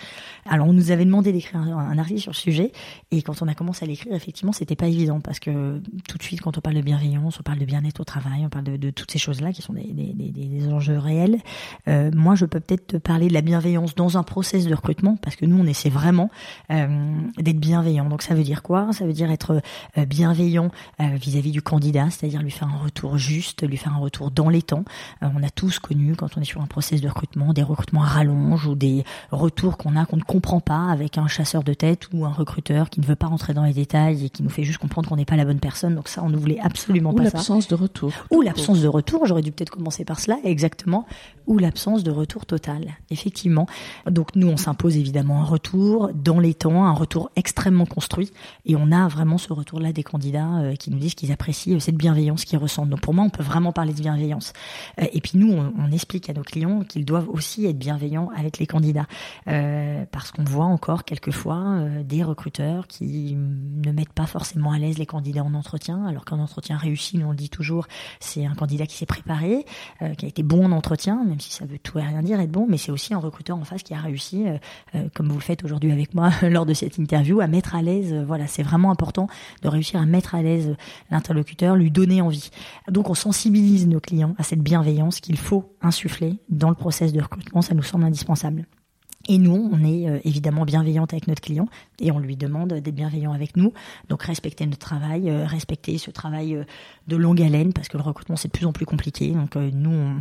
Alors on nous avait demandé d'écrire un, article sur le sujet, et quand on a commencé à l'écrire, effectivement, c'était pas évident parce que tout de suite, quand on parle de bienveillance, on parle de bien-être au travail, on parle de, toutes ces choses-là qui sont des, des, des, des enjeux réels. Euh, moi, je peux peut-être te parler de la bienveillance dans un process de recrutement parce que nous, on essaie vraiment euh, d'être bienveillant. Donc ça veut dire quoi? Ça veut dire être euh, bienveillant vis-à-vis -vis du candidat, c'est-à-dire lui faire un retour juste, lui faire un retour dans les temps. On a tous connu quand on est sur un process de recrutement, des recrutements à rallonge ou des retours qu'on a qu'on ne comprend pas avec un chasseur de tête ou un recruteur qui ne veut pas rentrer dans les détails et qui nous fait juste comprendre qu'on n'est pas la bonne personne. Donc ça, on ne voulait absolument pas ça. Ou l'absence de retour. Ou l'absence de retour. J'aurais dû peut-être commencer par cela, exactement. Ou l'absence de retour total, effectivement. Donc nous, on s'impose évidemment un retour dans les temps, un retour extrêmement construit, et on a vraiment ce retour-là des candidats euh, qui nous disent qu'ils apprécient cette bienveillance qu'ils ressentent. Donc pour moi, on peut vraiment parler de bienveillance. Euh, et puis nous, on, explique à nos clients qu'ils doivent aussi être bienveillants avec les candidats, euh, parce qu'on voit encore quelquefois euh, des recruteurs qui ne mettent pas forcément à l'aise les candidats en entretien, alors qu'un entretien réussi, nous on le dit toujours, c'est un candidat qui s'est préparé, qui a été bon en entretien, même si ça veut tout et rien dire être bon, mais c'est aussi un recruteur en face qui a réussi, comme vous le faites aujourd'hui avec moi lors de cette interview, à mettre à l'aise. voilà, c'est vraiment important de réussir à mettre à l'aise l'interlocuteur, lui donner envie. Donc on sensibilise nos clients à cette bienveillance qu'il faut insuffler dans le process de recrutement, ça nous semble indispensable. Et nous, on est euh, évidemment bienveillante avec notre client et on lui demande d'être bienveillant avec nous. Donc respecter notre travail, euh, respecter ce travail euh, de longue haleine parce que le recrutement c'est de plus en plus compliqué. Donc nous, on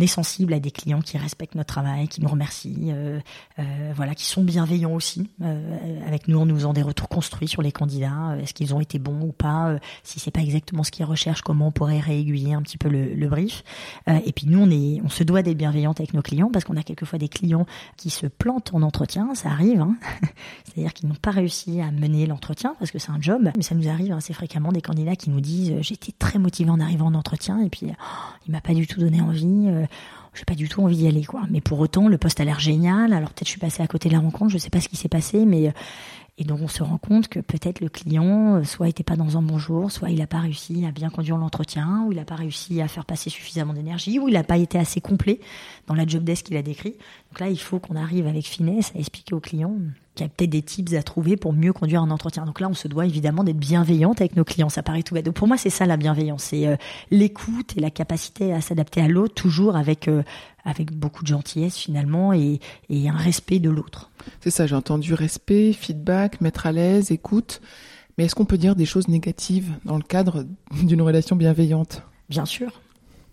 est sensible à des clients qui respectent notre travail, qui nous remercient, euh, euh, voilà, qui sont bienveillants aussi euh, avec nous en nous faisant des retours construits sur les candidats. Est-ce qu'ils ont été bons ou pas Si c'est pas exactement ce qu'ils recherchent, comment on pourrait réaiguiller un petit peu le, brief Et puis nous, on on se doit d'être bienveillante avec nos clients parce qu'on a quelquefois des clients qui se plantent en entretien, ça arrive. Hein C'est-à-dire qu'ils n'ont pas réussi à mener l'entretien parce que c'est un job, mais ça nous arrive assez fréquemment des candidats qui nous disent j'étais très motivé en arrivant en entretien et puis oh, il m'a pas du tout donné envie j'ai pas du tout envie d'y aller quoi. Mais pour autant, le poste a l'air génial. Alors peut-être je suis passée à côté de la rencontre, je sais pas ce qui s'est passé, mais euh, et donc on se rend compte que peut-être le client euh, soit était pas dans un bon jour, soit il a pas réussi à bien conduire l'entretien, ou il a pas réussi à faire passer suffisamment d'énergie, ou il a pas été assez complet dans la job desk qu'il a décrit. Donc là, il faut qu'on arrive avec finesse à expliquer au client qu'il y a peut-être des tips à trouver pour mieux conduire un entretien. Donc là, on se doit évidemment d'être bienveillante avec nos clients. Ça paraît tout bête. Donc pour moi, c'est ça la bienveillance, c'est euh, l'écoute et la capacité à s'adapter à l'autre, toujours avec euh, avec beaucoup de gentillesse finalement et, et un respect de l'autre. C'est ça, j'ai entendu respect, feedback, mettre à l'aise, écoute. Mais est-ce qu'on peut dire des choses négatives dans le cadre d'une relation bienveillante? Bien sûr,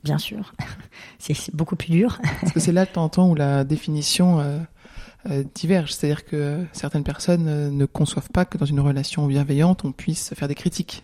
bien sûr. c'est beaucoup plus dur. Parce que c'est là de temps en temps où la définition euh, euh, diverge. C'est-à-dire que certaines personnes euh, ne conçoivent pas que dans une relation bienveillante, on puisse faire des critiques.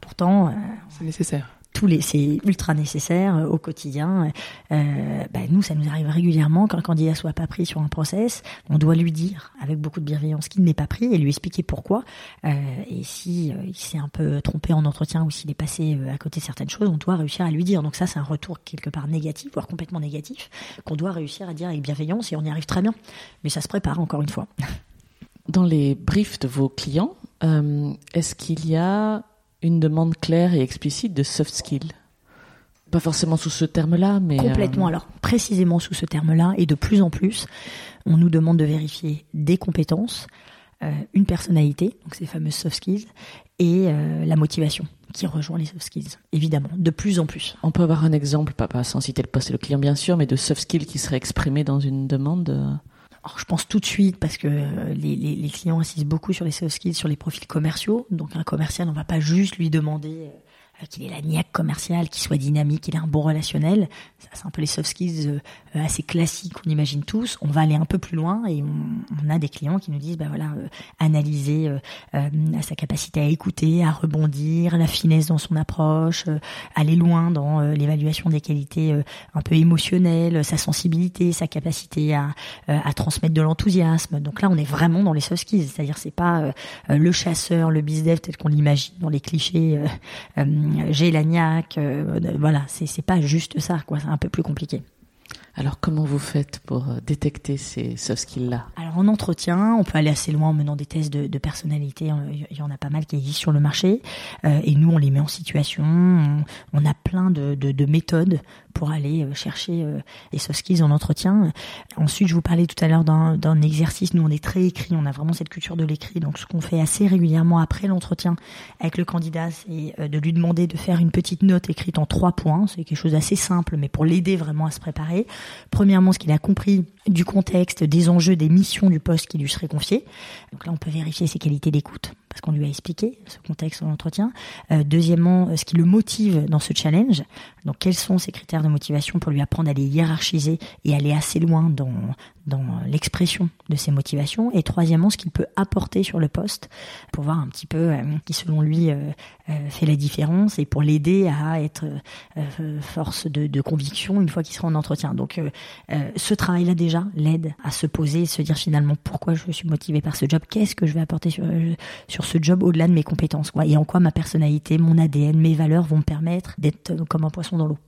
Pourtant, c'est nécessaire tous les, c'est ultra nécessaire euh, au quotidien. Euh, bah, nous, ça nous arrive régulièrement quand un candidat soit pas pris sur un process, on doit lui dire avec beaucoup de bienveillance qu'il n'est pas pris et lui expliquer pourquoi. Euh, et si il s'est un peu trompé en entretien ou s'il est passé à côté de certaines choses, on doit réussir à lui dire. Donc ça, c'est un retour quelque part négatif, voire complètement négatif, qu'on doit réussir à dire avec bienveillance et on y arrive très bien. Mais ça se prépare encore une fois. Dans les briefs de vos clients, est-ce qu'il y a une demande claire et explicite de soft skills. Pas forcément sous ce terme-là, mais... Complètement, euh... alors précisément sous ce terme-là, et de plus en plus, on nous demande de vérifier des compétences, euh, une personnalité, donc ces fameuses soft skills, et euh, la motivation qui rejoint les soft skills, évidemment, de plus en plus. On peut avoir un exemple, pas, sans citer le poste et le client bien sûr, mais de soft skills qui seraient exprimés dans une demande alors, je pense tout de suite parce que les, les, les, clients insistent beaucoup sur les soft skills, sur les profils commerciaux. Donc un commercial, on va pas juste lui demander euh, qu'il ait la niaque commerciale, qu'il soit dynamique, qu'il ait un bon relationnel. Ça, c'est un peu les soft skills euh, assez classiques qu'on imagine tous. On va aller un peu plus loin et on, on a des clients qui nous disent, bah voilà, euh, analyser euh, euh, sa capacité à écouter, à rebondir, la finesse dans son approche, euh, aller loin dans l'évaluation des qualités un peu émotionnelles, sa sensibilité, sa capacité à, à transmettre de l'enthousiasme. Donc là, on est vraiment dans les soft skills, c'est-à-dire c'est pas le chasseur, le bizdev tel qu'on l'imagine dans les clichés j'ai la niaque, euh, voilà, c'est c'est pas juste ça, quoi. C'est un peu plus compliqué. Alors comment vous faites pour euh, détecter ces soft skills-là Alors en entretien, on peut aller assez loin en menant des tests de, personnalité. Il y en a pas mal qui existent sur le marché. Euh, et nous, on les met en situation. On, on a plein de, de, de, méthodes pour aller euh, chercher euh, les soft skills en entretien. Ensuite, je vous parlais tout à l'heure d'un exercice. Nous, on est très écrit. On a vraiment cette culture de l'écrit. Donc ce qu'on fait assez régulièrement après l'entretien avec le candidat, c'est de lui demander de faire une petite note écrite en trois points. C'est quelque chose d'assez simple, mais pour l'aider vraiment à se préparer. Premièrement, ce qu'il a compris du contexte, des enjeux, des missions du poste qui lui serait confié. Donc là, on peut vérifier ses qualités d'écoute parce qu'on lui a expliqué ce contexte en entretien. Euh, deuxièmement, euh, ce qui le motive dans ce challenge. Donc, quels sont ses critères de motivation pour lui apprendre à les hiérarchiser et aller assez loin dans dans l'expression de ses motivations? Et troisièmement, ce qu'il peut apporter sur le poste pour voir un petit peu euh, qui, selon lui, fait la différence et pour l'aider à être euh, force de, conviction une fois qu'il sera en entretien. Donc, ce travail-là déjà l'aide à se poser et se dire finalement pourquoi je suis motivé par ce job, qu'est-ce que je vais apporter sur sur ce job au-delà de mes compétences, quoi, et en quoi ma personnalité, mon ADN, mes valeurs vont me permettre d'être comme un poisson dans l'eau.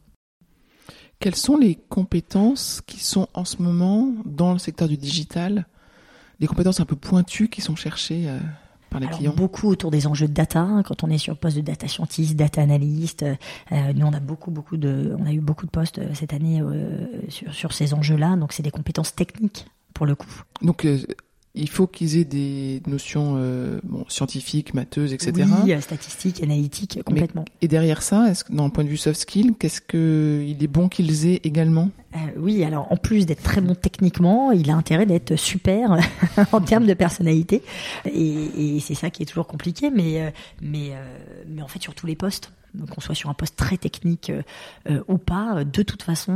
Quelles sont les compétences qui sont en ce moment dans le secteur du digital, des compétences un peu pointues qui sont cherchées euh, par les Alors, clients Beaucoup autour des enjeux de data. Quand on est sur le poste de data scientist, data analyst, euh, nous on a beaucoup beaucoup de, on a eu beaucoup de postes euh, cette année euh, sur sur ces enjeux-là. Donc c'est des compétences techniques pour le coup. Donc euh, il faut qu'ils aient des notions euh, bon, scientifiques, matheuses, etc. Oui, euh, statistiques, analytiques, complètement. Mais, et derrière ça, est-ce que, dans le point de vue soft skill, qu'est-ce que il est bon qu'ils aient également? Euh, Oui, alors en plus d'être très bon techniquement, il a intérêt d'être super en termes de personnalité. Et, et c'est ça qui est toujours compliqué, mais mais mais en fait sur tous les postes qu'on soit sur un poste très technique ou pas. De toute façon,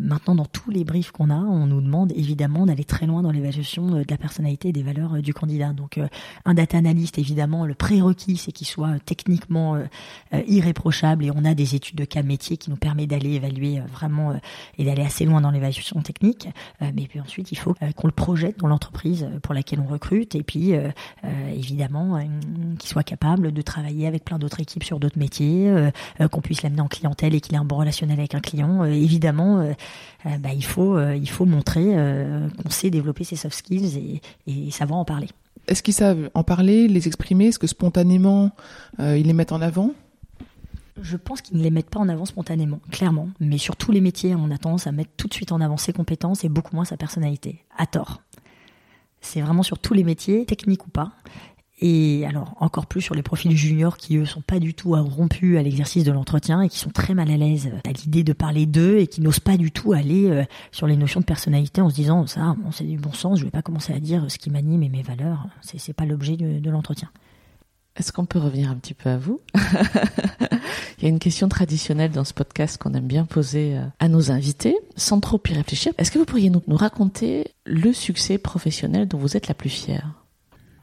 maintenant dans tous les briefs qu'on a, on nous demande évidemment d'aller très loin dans l'évaluation de la personnalité et des valeurs du candidat. Donc un data analyst, évidemment, le prérequis, c'est qu'il soit techniquement irréprochable et on a des études de cas métier qui nous permet d'aller évaluer vraiment et d'aller assez loin dans l'évaluation technique. mais puis ensuite, il faut qu'on le projette dans l'entreprise pour laquelle on recrute et puis évidemment qu'il soit capable de travailler avec plein d'autres équipes sur d'autres métiers, euh, euh, qu'on puisse l'amener en clientèle et qu'il ait un bon relationnel avec un client. Euh, évidemment, bah, il faut il faut montrer qu'on sait développer ses soft skills et, et savoir en parler. Est-ce qu'ils savent en parler, les exprimer? Est-ce que spontanément ils les mettent en avant? Je pense qu'ils ne les mettent pas en avant spontanément, clairement. Mais sur tous les métiers, on a tendance à mettre tout de suite en avant ses compétences et beaucoup moins sa personnalité. À tort. C'est vraiment sur tous les métiers, techniques ou pas. Et alors encore plus sur les profils juniors qui eux sont pas du tout rompus à l'exercice de l'entretien et qui sont très mal à l'aise à l'idée de parler d'eux et qui n'osent pas du tout aller euh, sur les notions de personnalité en se disant ça bon, c'est du bon sens, je vais pas commencer à dire ce qui m'anime et mes valeurs, c'est c'est pas l'objet de, de l'entretien. Est-ce qu'on peut revenir un petit peu à vous? Il y a une question traditionnelle dans ce podcast qu'on aime bien poser euh, à nos invités, sans trop y réfléchir. Est-ce que vous pourriez nous, nous raconter le succès professionnel dont vous êtes la plus fière?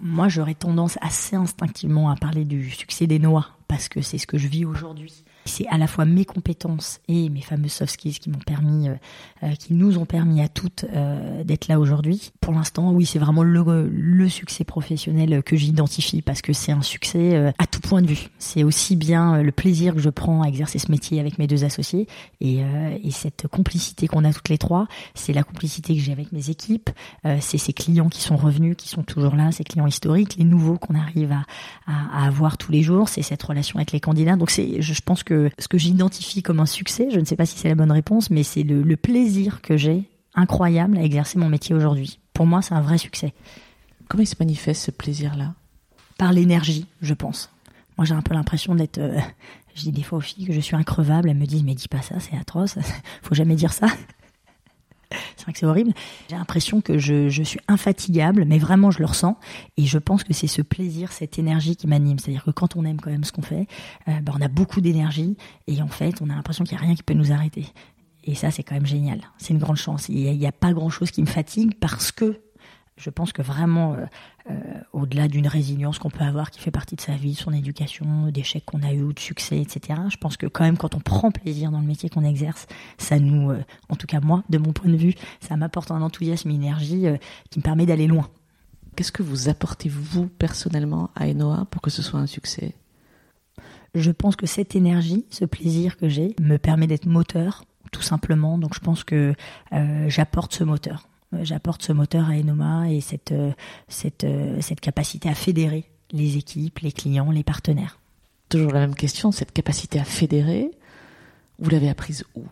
Moi, j'aurais tendance assez instinctivement à parler du succès des noix parce que c'est ce que je vis aujourd'hui c'est à la fois mes compétences et mes fameux soft skills qui m'ont permis, euh, euh, qui nous ont permis à toutes euh, d'être là aujourd'hui. Pour l'instant, oui, c'est vraiment le, succès professionnel que j'identifie parce que c'est un succès à tout point de vue. C'est aussi bien le plaisir que je prends à exercer ce métier avec mes deux associés et, et cette complicité qu'on a toutes les trois. C'est la complicité que j'ai avec mes équipes. c'est ces clients qui sont revenus, qui sont toujours là, ces clients historiques, les nouveaux qu'on arrive à, avoir tous les jours. C'est cette relation avec les candidats. Donc c'est, je pense que ce que j'identifie comme un succès, je ne sais pas si c'est la bonne réponse, mais c'est le, plaisir que j'ai incroyable à exercer mon métier aujourd'hui. Pour moi, c'est un vrai succès. Comment il se manifeste ce plaisir-là? Par l'énergie, je pense. Moi, j'ai un peu l'impression d'être. Euh, je dis des fois aux filles que je suis increvable. Elles me disent mais dis pas ça, c'est atroce. Faut jamais dire ça c'est vrai que c'est horrible. J'ai l'impression que je, je, suis infatigable, mais vraiment je le ressens. Et je pense que c'est ce plaisir, cette énergie qui m'anime. C'est-à-dire que quand on aime quand même ce qu'on fait, euh, ben on a beaucoup d'énergie et en fait on a l'impression qu'il n'y a rien qui peut nous arrêter. Et ça c'est quand même génial. C'est une grande chance. Il n'y a, a, pas grand-chose qui me fatigue parce que je pense que vraiment, euh, euh, au-delà d'une résilience qu'on peut avoir qui fait partie de sa vie, son éducation, d'échecs qu'on a eu, de succès, etc., je pense que quand même quand on prend plaisir dans le métier qu'on exerce, ça nous, euh, en tout cas moi, de mon point de vue, ça m'apporte un enthousiasme, une énergie qui me permet d'aller loin. Qu'est-ce que vous apportez vous personnellement à Enoa pour que ce soit un succès? Je pense que cette énergie, ce plaisir que j'ai, me permet d'être moteur, tout simplement. Donc je pense que j'apporte ce moteur. Euh, j'apporte ce moteur à Enoma et cette, euh, cette, euh, cette capacité à fédérer les équipes, les clients, les partenaires. Toujours la même question, cette capacité à fédérer, vous l'avez apprise où?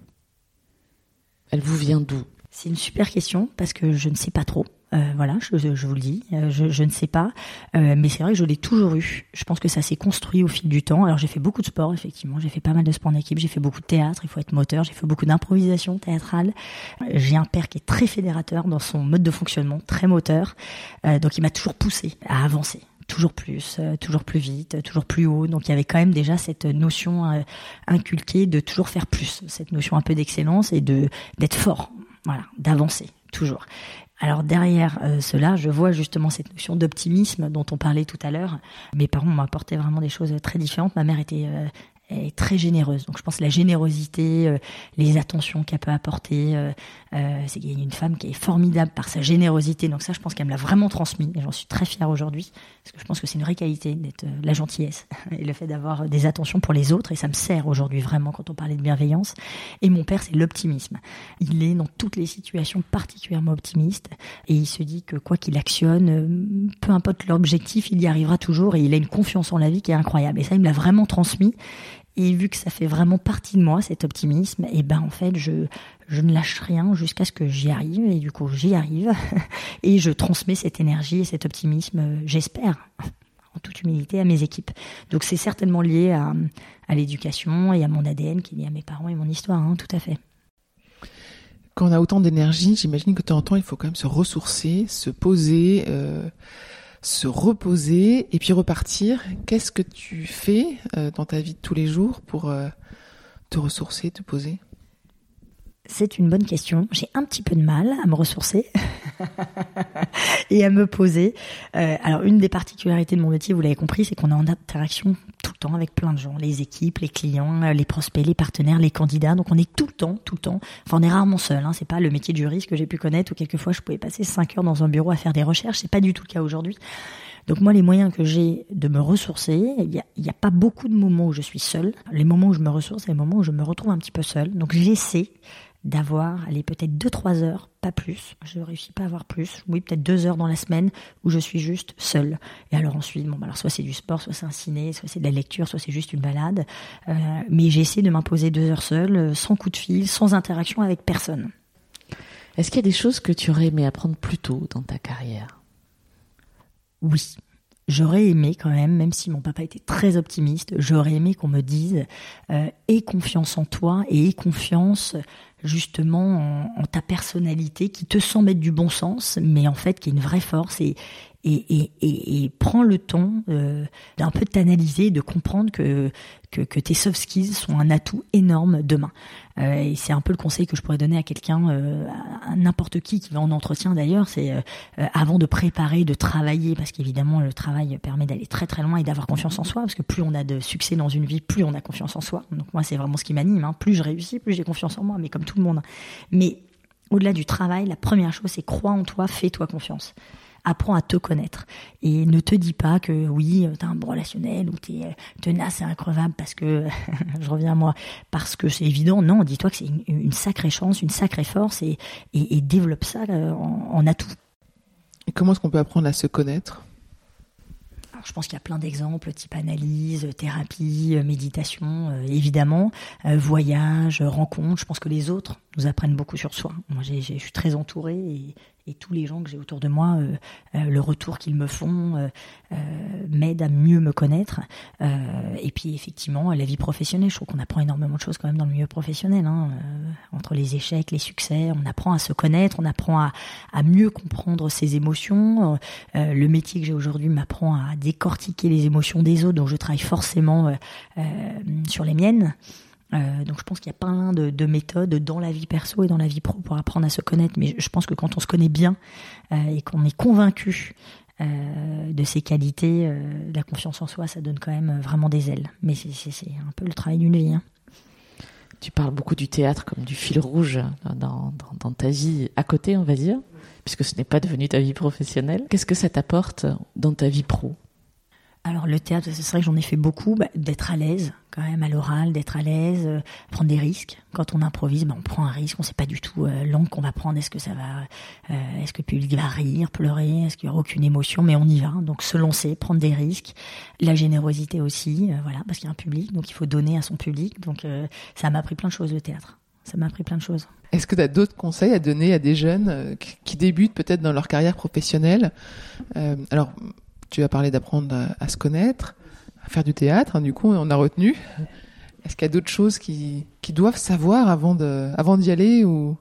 Elle vous vient d'où? C'est une super question parce que je ne sais pas trop. Euh, voilà, je, vous le dis, euh, je, je, ne sais pas, euh, mais c'est vrai que je l'ai toujours eu. Je pense que ça s'est construit au fil du temps. Alors j'ai fait beaucoup de sport, effectivement, j'ai fait pas mal de sport en équipe, j'ai fait beaucoup de théâtre, il faut être moteur, j'ai fait beaucoup d'improvisation théâtrale. J'ai un père qui est très fédérateur dans son mode de fonctionnement, très moteur, donc il m'a toujours poussé à avancer toujours plus, toujours plus vite, toujours plus haut. Donc il y avait quand même déjà cette notion inculquée de toujours faire plus, cette notion un peu d'excellence et de d'être fort, voilà, d'avancer toujours. Alors derrière euh, cela, je vois justement cette notion d'optimisme dont on parlait tout à l'heure. Mes parents m'ont apporté vraiment des choses très différentes. Ma mère était euh, est très généreuse. Donc je pense la générosité, euh, les attentions qu'elle peut apporter, euh, euh, c'est une femme qui est formidable par sa générosité. Donc ça, je pense qu'elle me l'a vraiment transmis et j'en suis très fière aujourd'hui parce que je pense que c'est une vraie qualité d'être la gentillesse et le fait d'avoir des attentions pour les autres et ça me sert aujourd'hui vraiment quand on parlait de bienveillance. Et mon père, c'est l'optimisme. Il est dans toutes les situations particulièrement optimiste et il se dit que quoi qu'il actionne, peu importe l'objectif, il y arrivera toujours et il a une confiance en la vie qui est incroyable. Et ça, il me l'a vraiment transmis. Et vu que ça fait vraiment partie de moi, cet optimisme, et ben en fait, je, je ne lâche rien jusqu'à ce que j'y arrive. Et du coup, j'y arrive. et je transmets cette énergie et cet optimisme, j'espère, en toute humilité, à mes équipes. Donc c'est certainement lié à, à l'éducation et à mon ADN qui est lié à mes parents et mon histoire, hein, tout à fait. Quand on a autant d'énergie, j'imagine que de temps en temps, il faut quand même se ressourcer, se poser. Euh se reposer et puis repartir. Qu'est-ce que tu fais euh, dans ta vie de tous les jours pour euh, te ressourcer, te poser? C'est une bonne question. J'ai un petit peu de mal à me ressourcer et à me poser. Euh, alors, une des particularités de mon métier, vous l'avez compris, c'est qu'on est en interaction le temps avec plein de gens, les équipes, les clients, euh, les prospects, les partenaires, les candidats. Donc, on est tout le temps, tout le temps. Enfin, on est rarement seul. Hein. C'est pas le métier du risque que j'ai pu connaître où quelquefois je pouvais passer cinq heures dans un bureau à faire des recherches. C'est pas du tout le cas aujourd'hui. Donc moi, les moyens que j'ai de me ressourcer, il n'y a, a, pas beaucoup de moments où je suis seule. Les moments où je me ressource, c'est les moments où je me retrouve un petit peu seule. Donc j'essaie d'avoir, allez, peut-être 2-3 heures, pas plus. Je ne réussis pas à avoir plus. Oui, peut-être 2 heures dans la semaine où je suis juste seule. Et alors ensuite, bon, bah, alors soit c'est du sport, soit c'est un ciné, soit c'est de la lecture, soit c'est juste une balade. Euh, mais j'essaie de m'imposer 2 heures seule, euh, sans coup de fil, sans interaction avec personne. Est-ce qu'il y a des choses que tu aurais aimé apprendre plus tôt dans ta carrière? Oui. J'aurais aimé quand même, même si mon papa était très optimiste, j'aurais aimé qu'on me dise euh, aie confiance en toi et aie confiance justement en, ta personnalité qui te semble être du bon sens, mais en fait qui est une vraie force et, et, prends le temps euh, d'un peu t'analyser, de comprendre que, tes soft skills sont un atout énorme demain. Euh, et c'est un peu le conseil que je pourrais donner à quelqu'un, euh, à n'importe qui qui va en entretien d'ailleurs, c'est euh, avant de préparer, de travailler, parce qu'évidemment le travail permet d'aller très très loin et d'avoir confiance en soi, parce que plus on a de succès dans une vie, plus on a confiance en soi. Donc moi c'est vraiment ce qui m'anime, hein. plus je réussis, plus j'ai confiance en moi, mais comme tout le monde. Mais au-delà du travail, la première chose c'est crois en toi, fais-toi confiance apprends à te connaître. Et ne te dis pas que oui, tu as un bon relationnel ou tu es euh, tenace et increvable parce que, je reviens à moi, parce que c'est évident. Non, dis-toi que c'est une, sacrée chance, une sacrée force et, et, développe ça euh, en, en atout. Et comment est-ce qu'on peut apprendre à se connaître? Je pense qu'il y a plein d'exemples, type analyse, thérapie, euh, méditation, évidemment, voyage, rencontre. Je pense que les autres nous apprennent beaucoup sur soi. Moi, je suis très entourée et, et tous les gens que j'ai autour de moi, euh, euh, le retour qu'ils me font euh, m'aide à mieux me connaître. et puis effectivement, la vie professionnelle, je trouve qu'on apprend énormément de choses quand même dans le milieu professionnel. Hein, entre les échecs, les succès, on apprend à se connaître, on apprend à, à mieux comprendre ses émotions. le métier que j'ai aujourd'hui m'apprend à décortiquer les émotions des autres, donc je travaille forcément sur les miennes. Euh, donc je pense qu'il y a plein de, de, méthodes dans la vie perso et dans la vie pro pour apprendre à se connaître. Mais je pense que quand on se connaît bien euh, et qu'on est convaincu euh, de ses qualités, la confiance en soi, ça donne quand même vraiment des ailes. Mais c'est un peu le travail d'une vie. Hein. Tu parles beaucoup du théâtre comme du fil rouge dans ta vie à côté, on va dire, puisque ce n'est pas devenu ta vie professionnelle. Qu'est-ce que ça t'apporte dans ta vie pro? Alors le théâtre, c'est vrai que j'en ai fait beaucoup, bah, d'être à l'aise quand même à l'oral, d'être à l'aise, euh, prendre des risques. Quand on improvise, bah, on prend un risque, on sait pas du tout euh, l'angle qu'on va prendre. Est-ce que ça va, euh, est-ce que le public va rire, pleurer, est-ce qu'il y aura aucune émotion, mais on y va. Donc se lancer, prendre des risques, la générosité aussi, voilà, parce qu'il y a un public, donc il faut donner à son public. Donc ça m'a appris plein de choses le théâtre. Ça m'a appris plein de choses. Est-ce que tu as d'autres conseils à donner à des jeunes qui débutent peut-être dans leur carrière professionnelle? Alors tu as parlé d'apprendre à, se connaître, à faire du théâtre, hein, du coup, on a retenu. Est-ce qu'il y a d'autres choses qui, qui doivent savoir avant avant d'y aller ou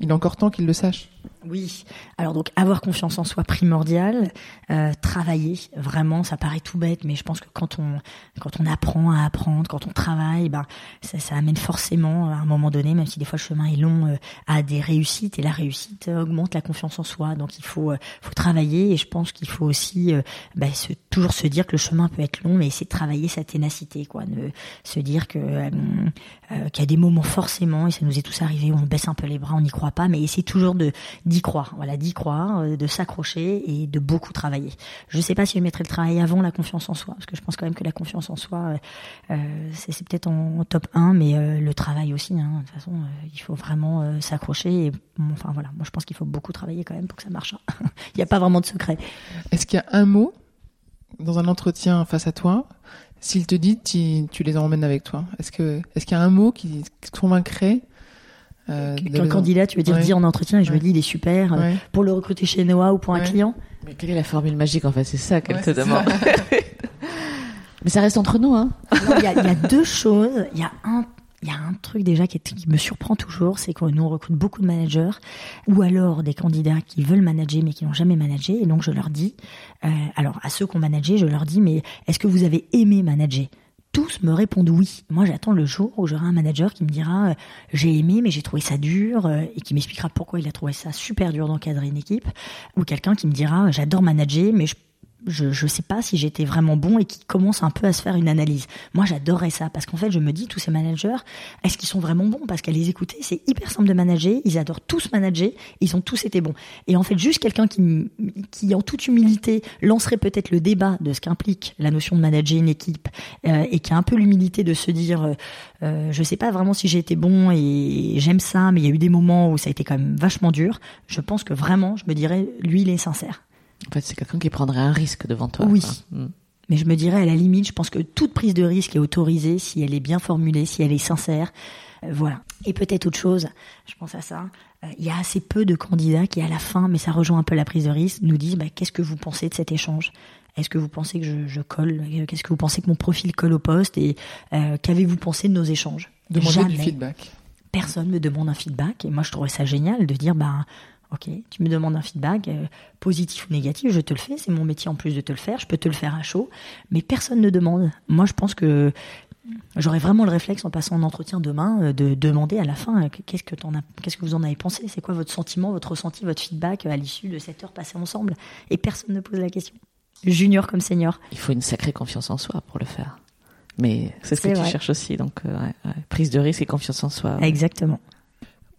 il est encore temps qu'ils le sachent oui. Alors donc avoir confiance en soi primordial, euh, travailler vraiment, ça paraît tout bête, mais je pense que quand on quand on apprend à apprendre, quand on travaille, ben ça, amène forcément à un moment donné, même si des fois le chemin est long, euh, à des réussites et la réussite augmente la confiance en soi. Donc il faut euh, faut travailler et je pense qu'il faut aussi se, toujours se dire que le chemin peut être long, mais essayer de travailler sa ténacité, quoi, ne, se dire qu'il y a des moments forcément et ça nous est tous arrivé où on baisse un peu les bras, on n'y croit pas, mais essayer toujours de d'y croire, voilà, d'y croire, euh, de s'accrocher et de beaucoup travailler. Je ne sais pas si je mettrais le travail avant la confiance en soi, parce que je pense quand même que la confiance en soi, euh, euh c'est peut-être en, top 1, mais le travail aussi. Hein, de toute façon, il faut vraiment s'accrocher. Et, enfin voilà, moi je pense qu'il faut beaucoup travailler quand même pour que ça marche. Hein. il n'y a pas vraiment de secret. Est-ce qu'il y a un mot dans un entretien face à toi s'il te dit, tu, tu les emmènes avec toi? Est-ce que, est-ce qu'il y a un mot qui, qui convaincrait euh, Qu'un candidat, tu veux dire, dire en entretien, et je me dis, il est super, euh, pour le recruter chez Noah ou pour un client. Mais quelle est la formule magique, en fait? C'est ça qu'elle te demande. Mais ça reste entre nous, hein. Il y, a deux choses. Il y a un il y a un truc déjà qui, me surprend toujours, c'est que nous on recrute beaucoup de managers ou alors des candidats qui veulent manager mais qui n'ont jamais managé. Et donc je leur dis, euh, alors à ceux qui ont managé, je leur dis, mais est-ce que vous avez aimé manager? Tous me répondent oui. Moi, j'attends le jour où j'aurai un manager qui me dira euh, j'ai aimé, mais j'ai trouvé ça dur, euh, et qui m'expliquera pourquoi il a trouvé ça super dur d'encadrer une équipe, ou quelqu'un qui me dira j'adore manager, mais je je ne sais pas si j'étais vraiment bon et qui commence un peu à se faire une analyse. Moi, j'adorais ça parce qu'en fait, je me dis, tous ces managers, est-ce qu'ils sont vraiment bons? Parce qu'à les écouter, c'est hyper simple de manager. Ils adorent tous manager. Ils ont tous été bons. Et en fait, juste quelqu'un qui, qui, en toute humilité, lancerait peut-être le débat de ce qu'implique la notion de manager une équipe euh, et qui a un peu l'humilité de se dire, euh, euh, je sais pas vraiment si j'ai été bon et j'aime ça, mais il y a eu des moments où ça a été quand même vachement dur. Je pense que vraiment, je me dirais, lui, il est sincère. En fait, c'est quelqu'un qui prendrait un risque devant toi. Oui. Hmm. Mais je me dirais, à la limite, je pense que toute prise de risque est autorisée si elle est bien formulée, si elle est sincère. Euh, voilà. Et peut-être autre chose, je pense à ça. Euh, il y a assez peu de candidats qui, à la fin, mais ça rejoint un peu la prise de risque, nous disent bah, qu'est-ce que vous pensez de cet échange? Est-ce que vous pensez que je, je colle? Qu'est-ce que vous pensez que mon profil colle au poste? Et euh, qu'avez-vous pensé de nos échanges? Demandez du feedback. Personne me demande un feedback. Et moi, je trouvais ça génial de dire bah Ok, tu me demandes un feedback, euh, positif ou négatif, je te le fais, c'est mon métier en plus de te le faire, je peux te le faire à chaud, mais personne ne demande. Moi, je pense que j'aurais vraiment le réflexe en passant en entretien demain euh, de demander à la fin euh, qu'est-ce que en qu'est-ce que vous en avez pensé, c'est quoi votre sentiment, votre ressenti, votre feedback à l'issue de cette heure passée ensemble, et personne ne pose la question. Junior comme senior. Il faut une sacrée confiance en soi pour le faire. Mais c'est ce que tu cherches aussi, donc prise de risque et confiance en soi. Exactement.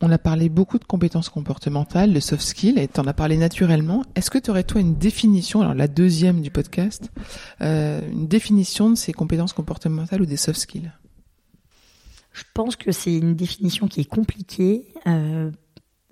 On a parlé beaucoup de compétences comportementales, de soft skills, et tu en as parlé naturellement. Est-ce que tu aurais toi une définition, alors la deuxième du podcast, euh, une définition de ces compétences comportementales ou des soft skills? Je pense que c'est une définition qui est compliquée. Euh,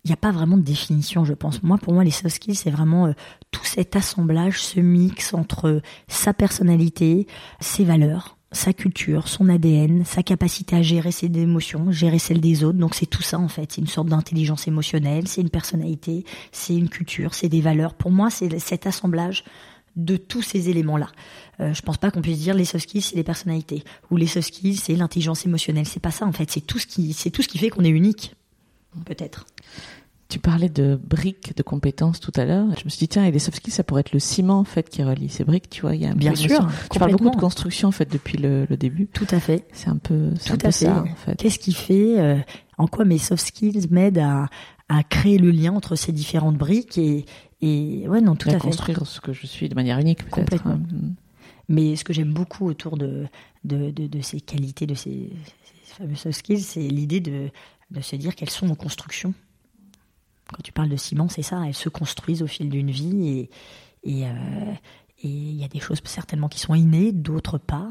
il n'y a pas vraiment de définition, je pense. Moi, pour moi, les soft skills, c'est vraiment euh, tout cet assemblage, ce mix entre sa personnalité, ses valeurs, sa culture, son ADN, sa capacité à gérer ses émotions, gérer celles des autres. Donc c'est tout ça en fait. C'est une sorte d'intelligence émotionnelle, c'est une personnalité, c'est une culture, c'est des valeurs. Pour moi, c'est cet assemblage de tous ces éléments-là. Euh, je pense pas qu'on puisse dire les soft skills c'est les personnalités ou les soft skills c'est l'intelligence émotionnelle. C'est pas ça en fait. C'est tout ce qui c'est tout ce qui fait qu'on est unique. Peut-être. Tu parlais de briques de compétences tout à l'heure. Je me suis dit tiens, et les soft skills, ça pourrait être le ciment en fait qui relie ces briques. Tu vois, il y a un bien sûr. Tu parles beaucoup de construction en fait depuis le, début. Tout à fait. C'est un peu, un peu ça en fait. Qu'est-ce qui fait euh, En quoi mes soft skills m'aident à, à créer le lien entre ces différentes briques et et ouais non tout à, à construire ce que je suis de manière unique peut-être. Complètement. Mm. Mais ce que j'aime beaucoup autour de de, de, de ces qualités, de ces, ces fameux soft skills, c'est l'idée de de se dire quelles sont nos constructions quand tu parles de ciment, c'est ça, elles se construisent au fil d'une vie et, et euh, il y a des choses certainement qui sont innées, d'autres pas.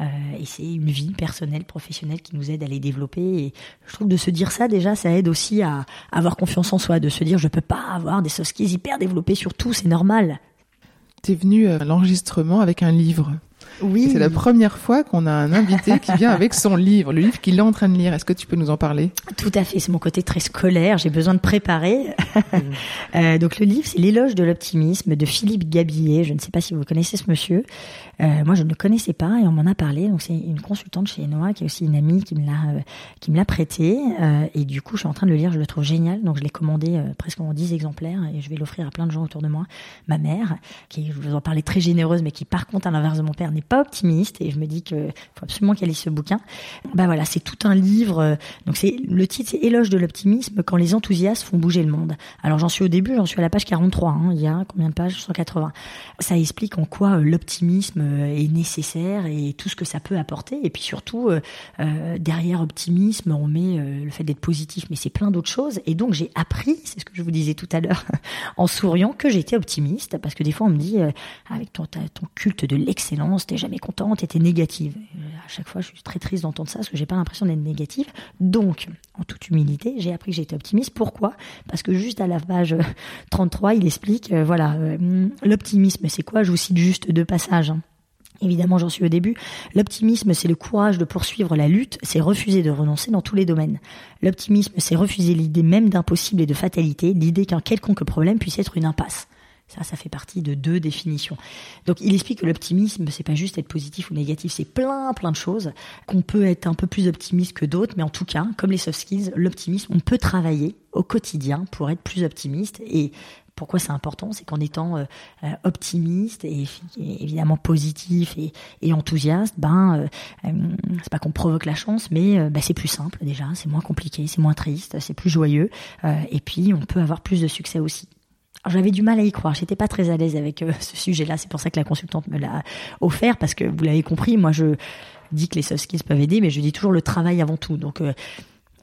Euh, et c'est une vie personnelle, professionnelle qui nous aide à les développer. Et je trouve de se dire ça déjà, ça aide aussi à, avoir confiance en soi, de se dire je peux pas avoir des soft skills hyper développés sur tout, c'est normal. Tu es venu à l'enregistrement avec un livre. Oui. C'est la première fois qu'on a un invité qui vient avec son livre, le livre qu'il est en train de lire. Est-ce que tu peux nous en parler? Tout à fait. C'est mon côté très scolaire. J'ai besoin de préparer. euh, donc le livre, c'est l'éloge de l'optimisme de Philippe Gabillet. Je ne sais pas si vous connaissez ce monsieur. Euh, moi, je ne le connaissais pas et on m'en a parlé. Donc c'est une consultante chez Noah qui est aussi une amie qui me l'a euh, qui me l'a prêté. Euh, et du coup, je suis en train de le lire. Je le trouve génial. Donc je l'ai commandé euh, presque en 10 exemplaires et je vais l'offrir à plein de gens autour de moi. Ma mère, qui je vous en parlais très généreuse, mais qui par contre à l'inverse de mon père n'est pas optimiste et je me dis que faut absolument qu'elle lise ce bouquin. Bah voilà, c'est tout un livre. Donc c'est le titre, c'est Éloge de l'optimisme quand les enthousiastes font bouger le monde. Alors j'en suis au début, j'en suis à la page 43. Hein, il y a combien de pages? 180. Ça explique en quoi l'optimisme est nécessaire et tout ce que ça peut apporter. Et puis surtout euh, derrière optimisme, on met le fait d'être positif, mais c'est plein d'autres choses. Et donc j'ai appris, c'est ce que je vous disais tout à l'heure, en souriant, que j'étais optimiste parce que des fois on me dit avec ton, ton culte de l'excellence, t'es jamais contente, était négative. à chaque fois, je suis très triste d'entendre ça parce que j'ai pas l'impression d'être négative. Donc, en toute humilité, j'ai appris que j'étais optimiste. Pourquoi? Parce que juste à la page 33, il explique, euh, voilà, euh, l'optimisme, c'est quoi? Je vous cite juste deux passages. Hein. Évidemment, j'en suis au début. L'optimisme, c'est le courage de poursuivre la lutte, c'est refuser de renoncer dans tous les domaines. L'optimisme, c'est refuser l'idée même d'impossible et de fatalité, l'idée qu'un quelconque problème puisse être une impasse. Ça, ça fait partie de deux définitions. Donc, il explique que l'optimisme, c'est pas juste être positif ou négatif, c'est plein, plein de choses. Qu'on peut être un peu plus optimiste que d'autres, mais en tout cas, comme les soft skills, l'optimisme, on peut travailler au quotidien pour être plus optimiste. Et pourquoi c'est important? C'est qu'en étant euh, euh, optimiste et, évidemment positif et, enthousiaste, ben, euh, c'est pas qu'on provoque la chance, mais ben, c'est plus simple déjà, c'est moins compliqué, c'est moins triste, c'est plus joyeux, et puis on peut avoir plus de succès aussi. J'avais du mal à y croire. J'étais pas très à l'aise avec euh, ce sujet-là. C'est pour ça que la consultante me l'a offert parce que vous l'avez compris. Moi, je dis que les soft skills peuvent aider, mais je dis toujours le travail avant tout. Donc, euh,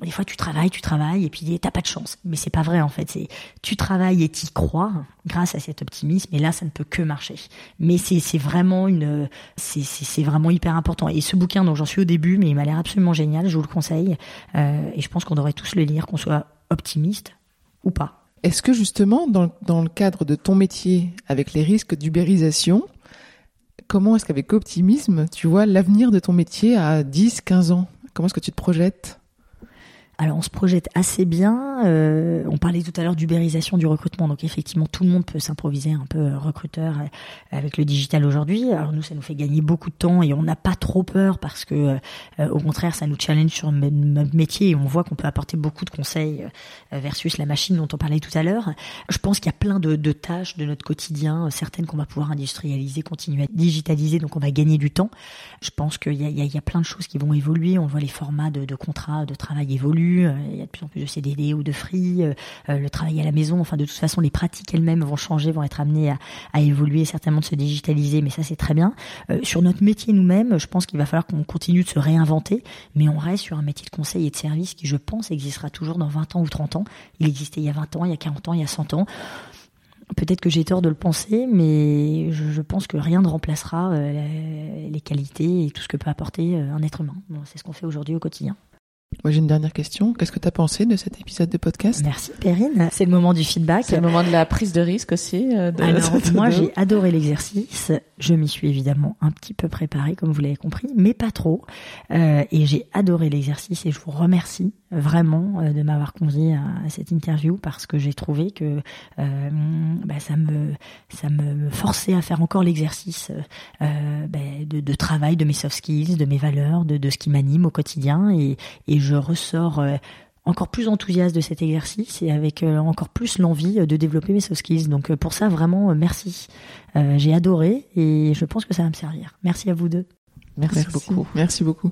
des fois, tu travailles, tu travailles, et puis t'as pas de chance. Mais c'est pas vrai en fait. C'est tu travailles et t'y crois grâce à cet optimisme. Et là, ça ne peut que marcher. Mais c'est vraiment une c'est vraiment hyper important. Et ce bouquin, dont j'en suis au début, mais il m'a l'air absolument génial. Je vous le conseille. Euh, et je pense qu'on devrait tous le lire, qu'on soit optimiste ou pas. Est-ce que justement, dans, dans, le cadre de ton métier, avec les risques d'ubérisation, comment est-ce qu'avec optimisme, tu vois l'avenir de ton métier à 10, 15 ans? Comment est-ce que tu te projettes? Alors on se projette assez bien. Euh, on parlait tout à l'heure d'ubérisation du recrutement, donc effectivement tout le monde peut s'improviser un peu euh, recruteur euh, avec le digital aujourd'hui. Alors nous ça nous fait gagner beaucoup de temps et on n'a pas trop peur parce que au contraire ça nous challenge sur notre métier et on voit qu'on peut apporter beaucoup de conseils versus la machine dont on parlait tout à l'heure. Je pense qu'il y a plein de, tâches de notre quotidien, certaines qu'on va pouvoir industrialiser, continuer à digitaliser, donc on va gagner du temps. Je pense qu'il y a, y y a plein de choses qui vont évoluer. On voit les formats de, de contrats de travail évoluer euh, il y a de plus en plus de CDD ou de free, euh, euh, le travail à la maison. Enfin, de toute façon, les pratiques elles-mêmes vont changer, vont être amenées à, à évoluer, certainement de se digitaliser. Mais ça, c'est très bien. sur notre métier nous-mêmes, je pense qu'il va falloir qu'on continue de se réinventer, mais on reste sur un métier de conseil et de service qui, je pense, existera toujours dans 20 ans ou 30 ans. Il existait il y a 20 ans, il y a 40 ans, il y a 100 ans. Peut-être que j'ai tort de le penser, mais je, pense que rien ne remplacera les qualités et tout ce que peut apporter un être humain. c'est ce qu'on fait aujourd'hui au quotidien. Moi, j'ai une dernière question. Qu'est-ce que tu as pensé de cet épisode de podcast? Merci, Perrine. C'est le moment du feedback. C'est le moment de la prise de risque aussi. Euh, Alors, moi, j'ai adoré l'exercice. Je m'y suis évidemment un petit peu préparée, comme vous l'avez compris, mais pas trop. Euh, et j'ai adoré l'exercice et je vous remercie vraiment euh, de m'avoir convié à, cette interview parce que j'ai trouvé que euh, bah, ça me ça me forçait à faire encore l'exercice euh, bah, de, de, travail de mes soft skills, de mes valeurs, de, de ce qui m'anime au quotidien et, et je ressors encore plus enthousiaste de cet exercice et avec encore plus l'envie de développer mes soft skills. Donc pour ça, vraiment, merci. J'ai adoré et je pense que ça va me servir. Merci à vous deux. Merci. beaucoup. Merci beaucoup.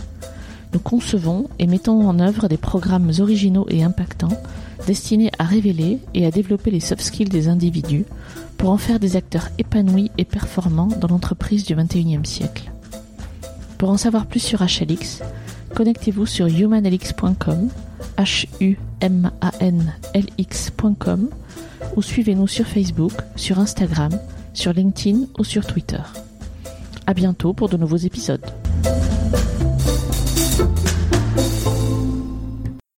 nous concevons et mettons en œuvre des programmes originaux et impactants destinés à révéler et à développer les soft skills des individus pour en faire des acteurs épanouis et performants dans l'entreprise du XXIe siècle. Pour en savoir plus sur HLX, connectez-vous sur humanlx.com, ou suivez-nous sur Facebook, sur Instagram, sur LinkedIn ou sur Twitter. À bientôt pour de nouveaux épisodes.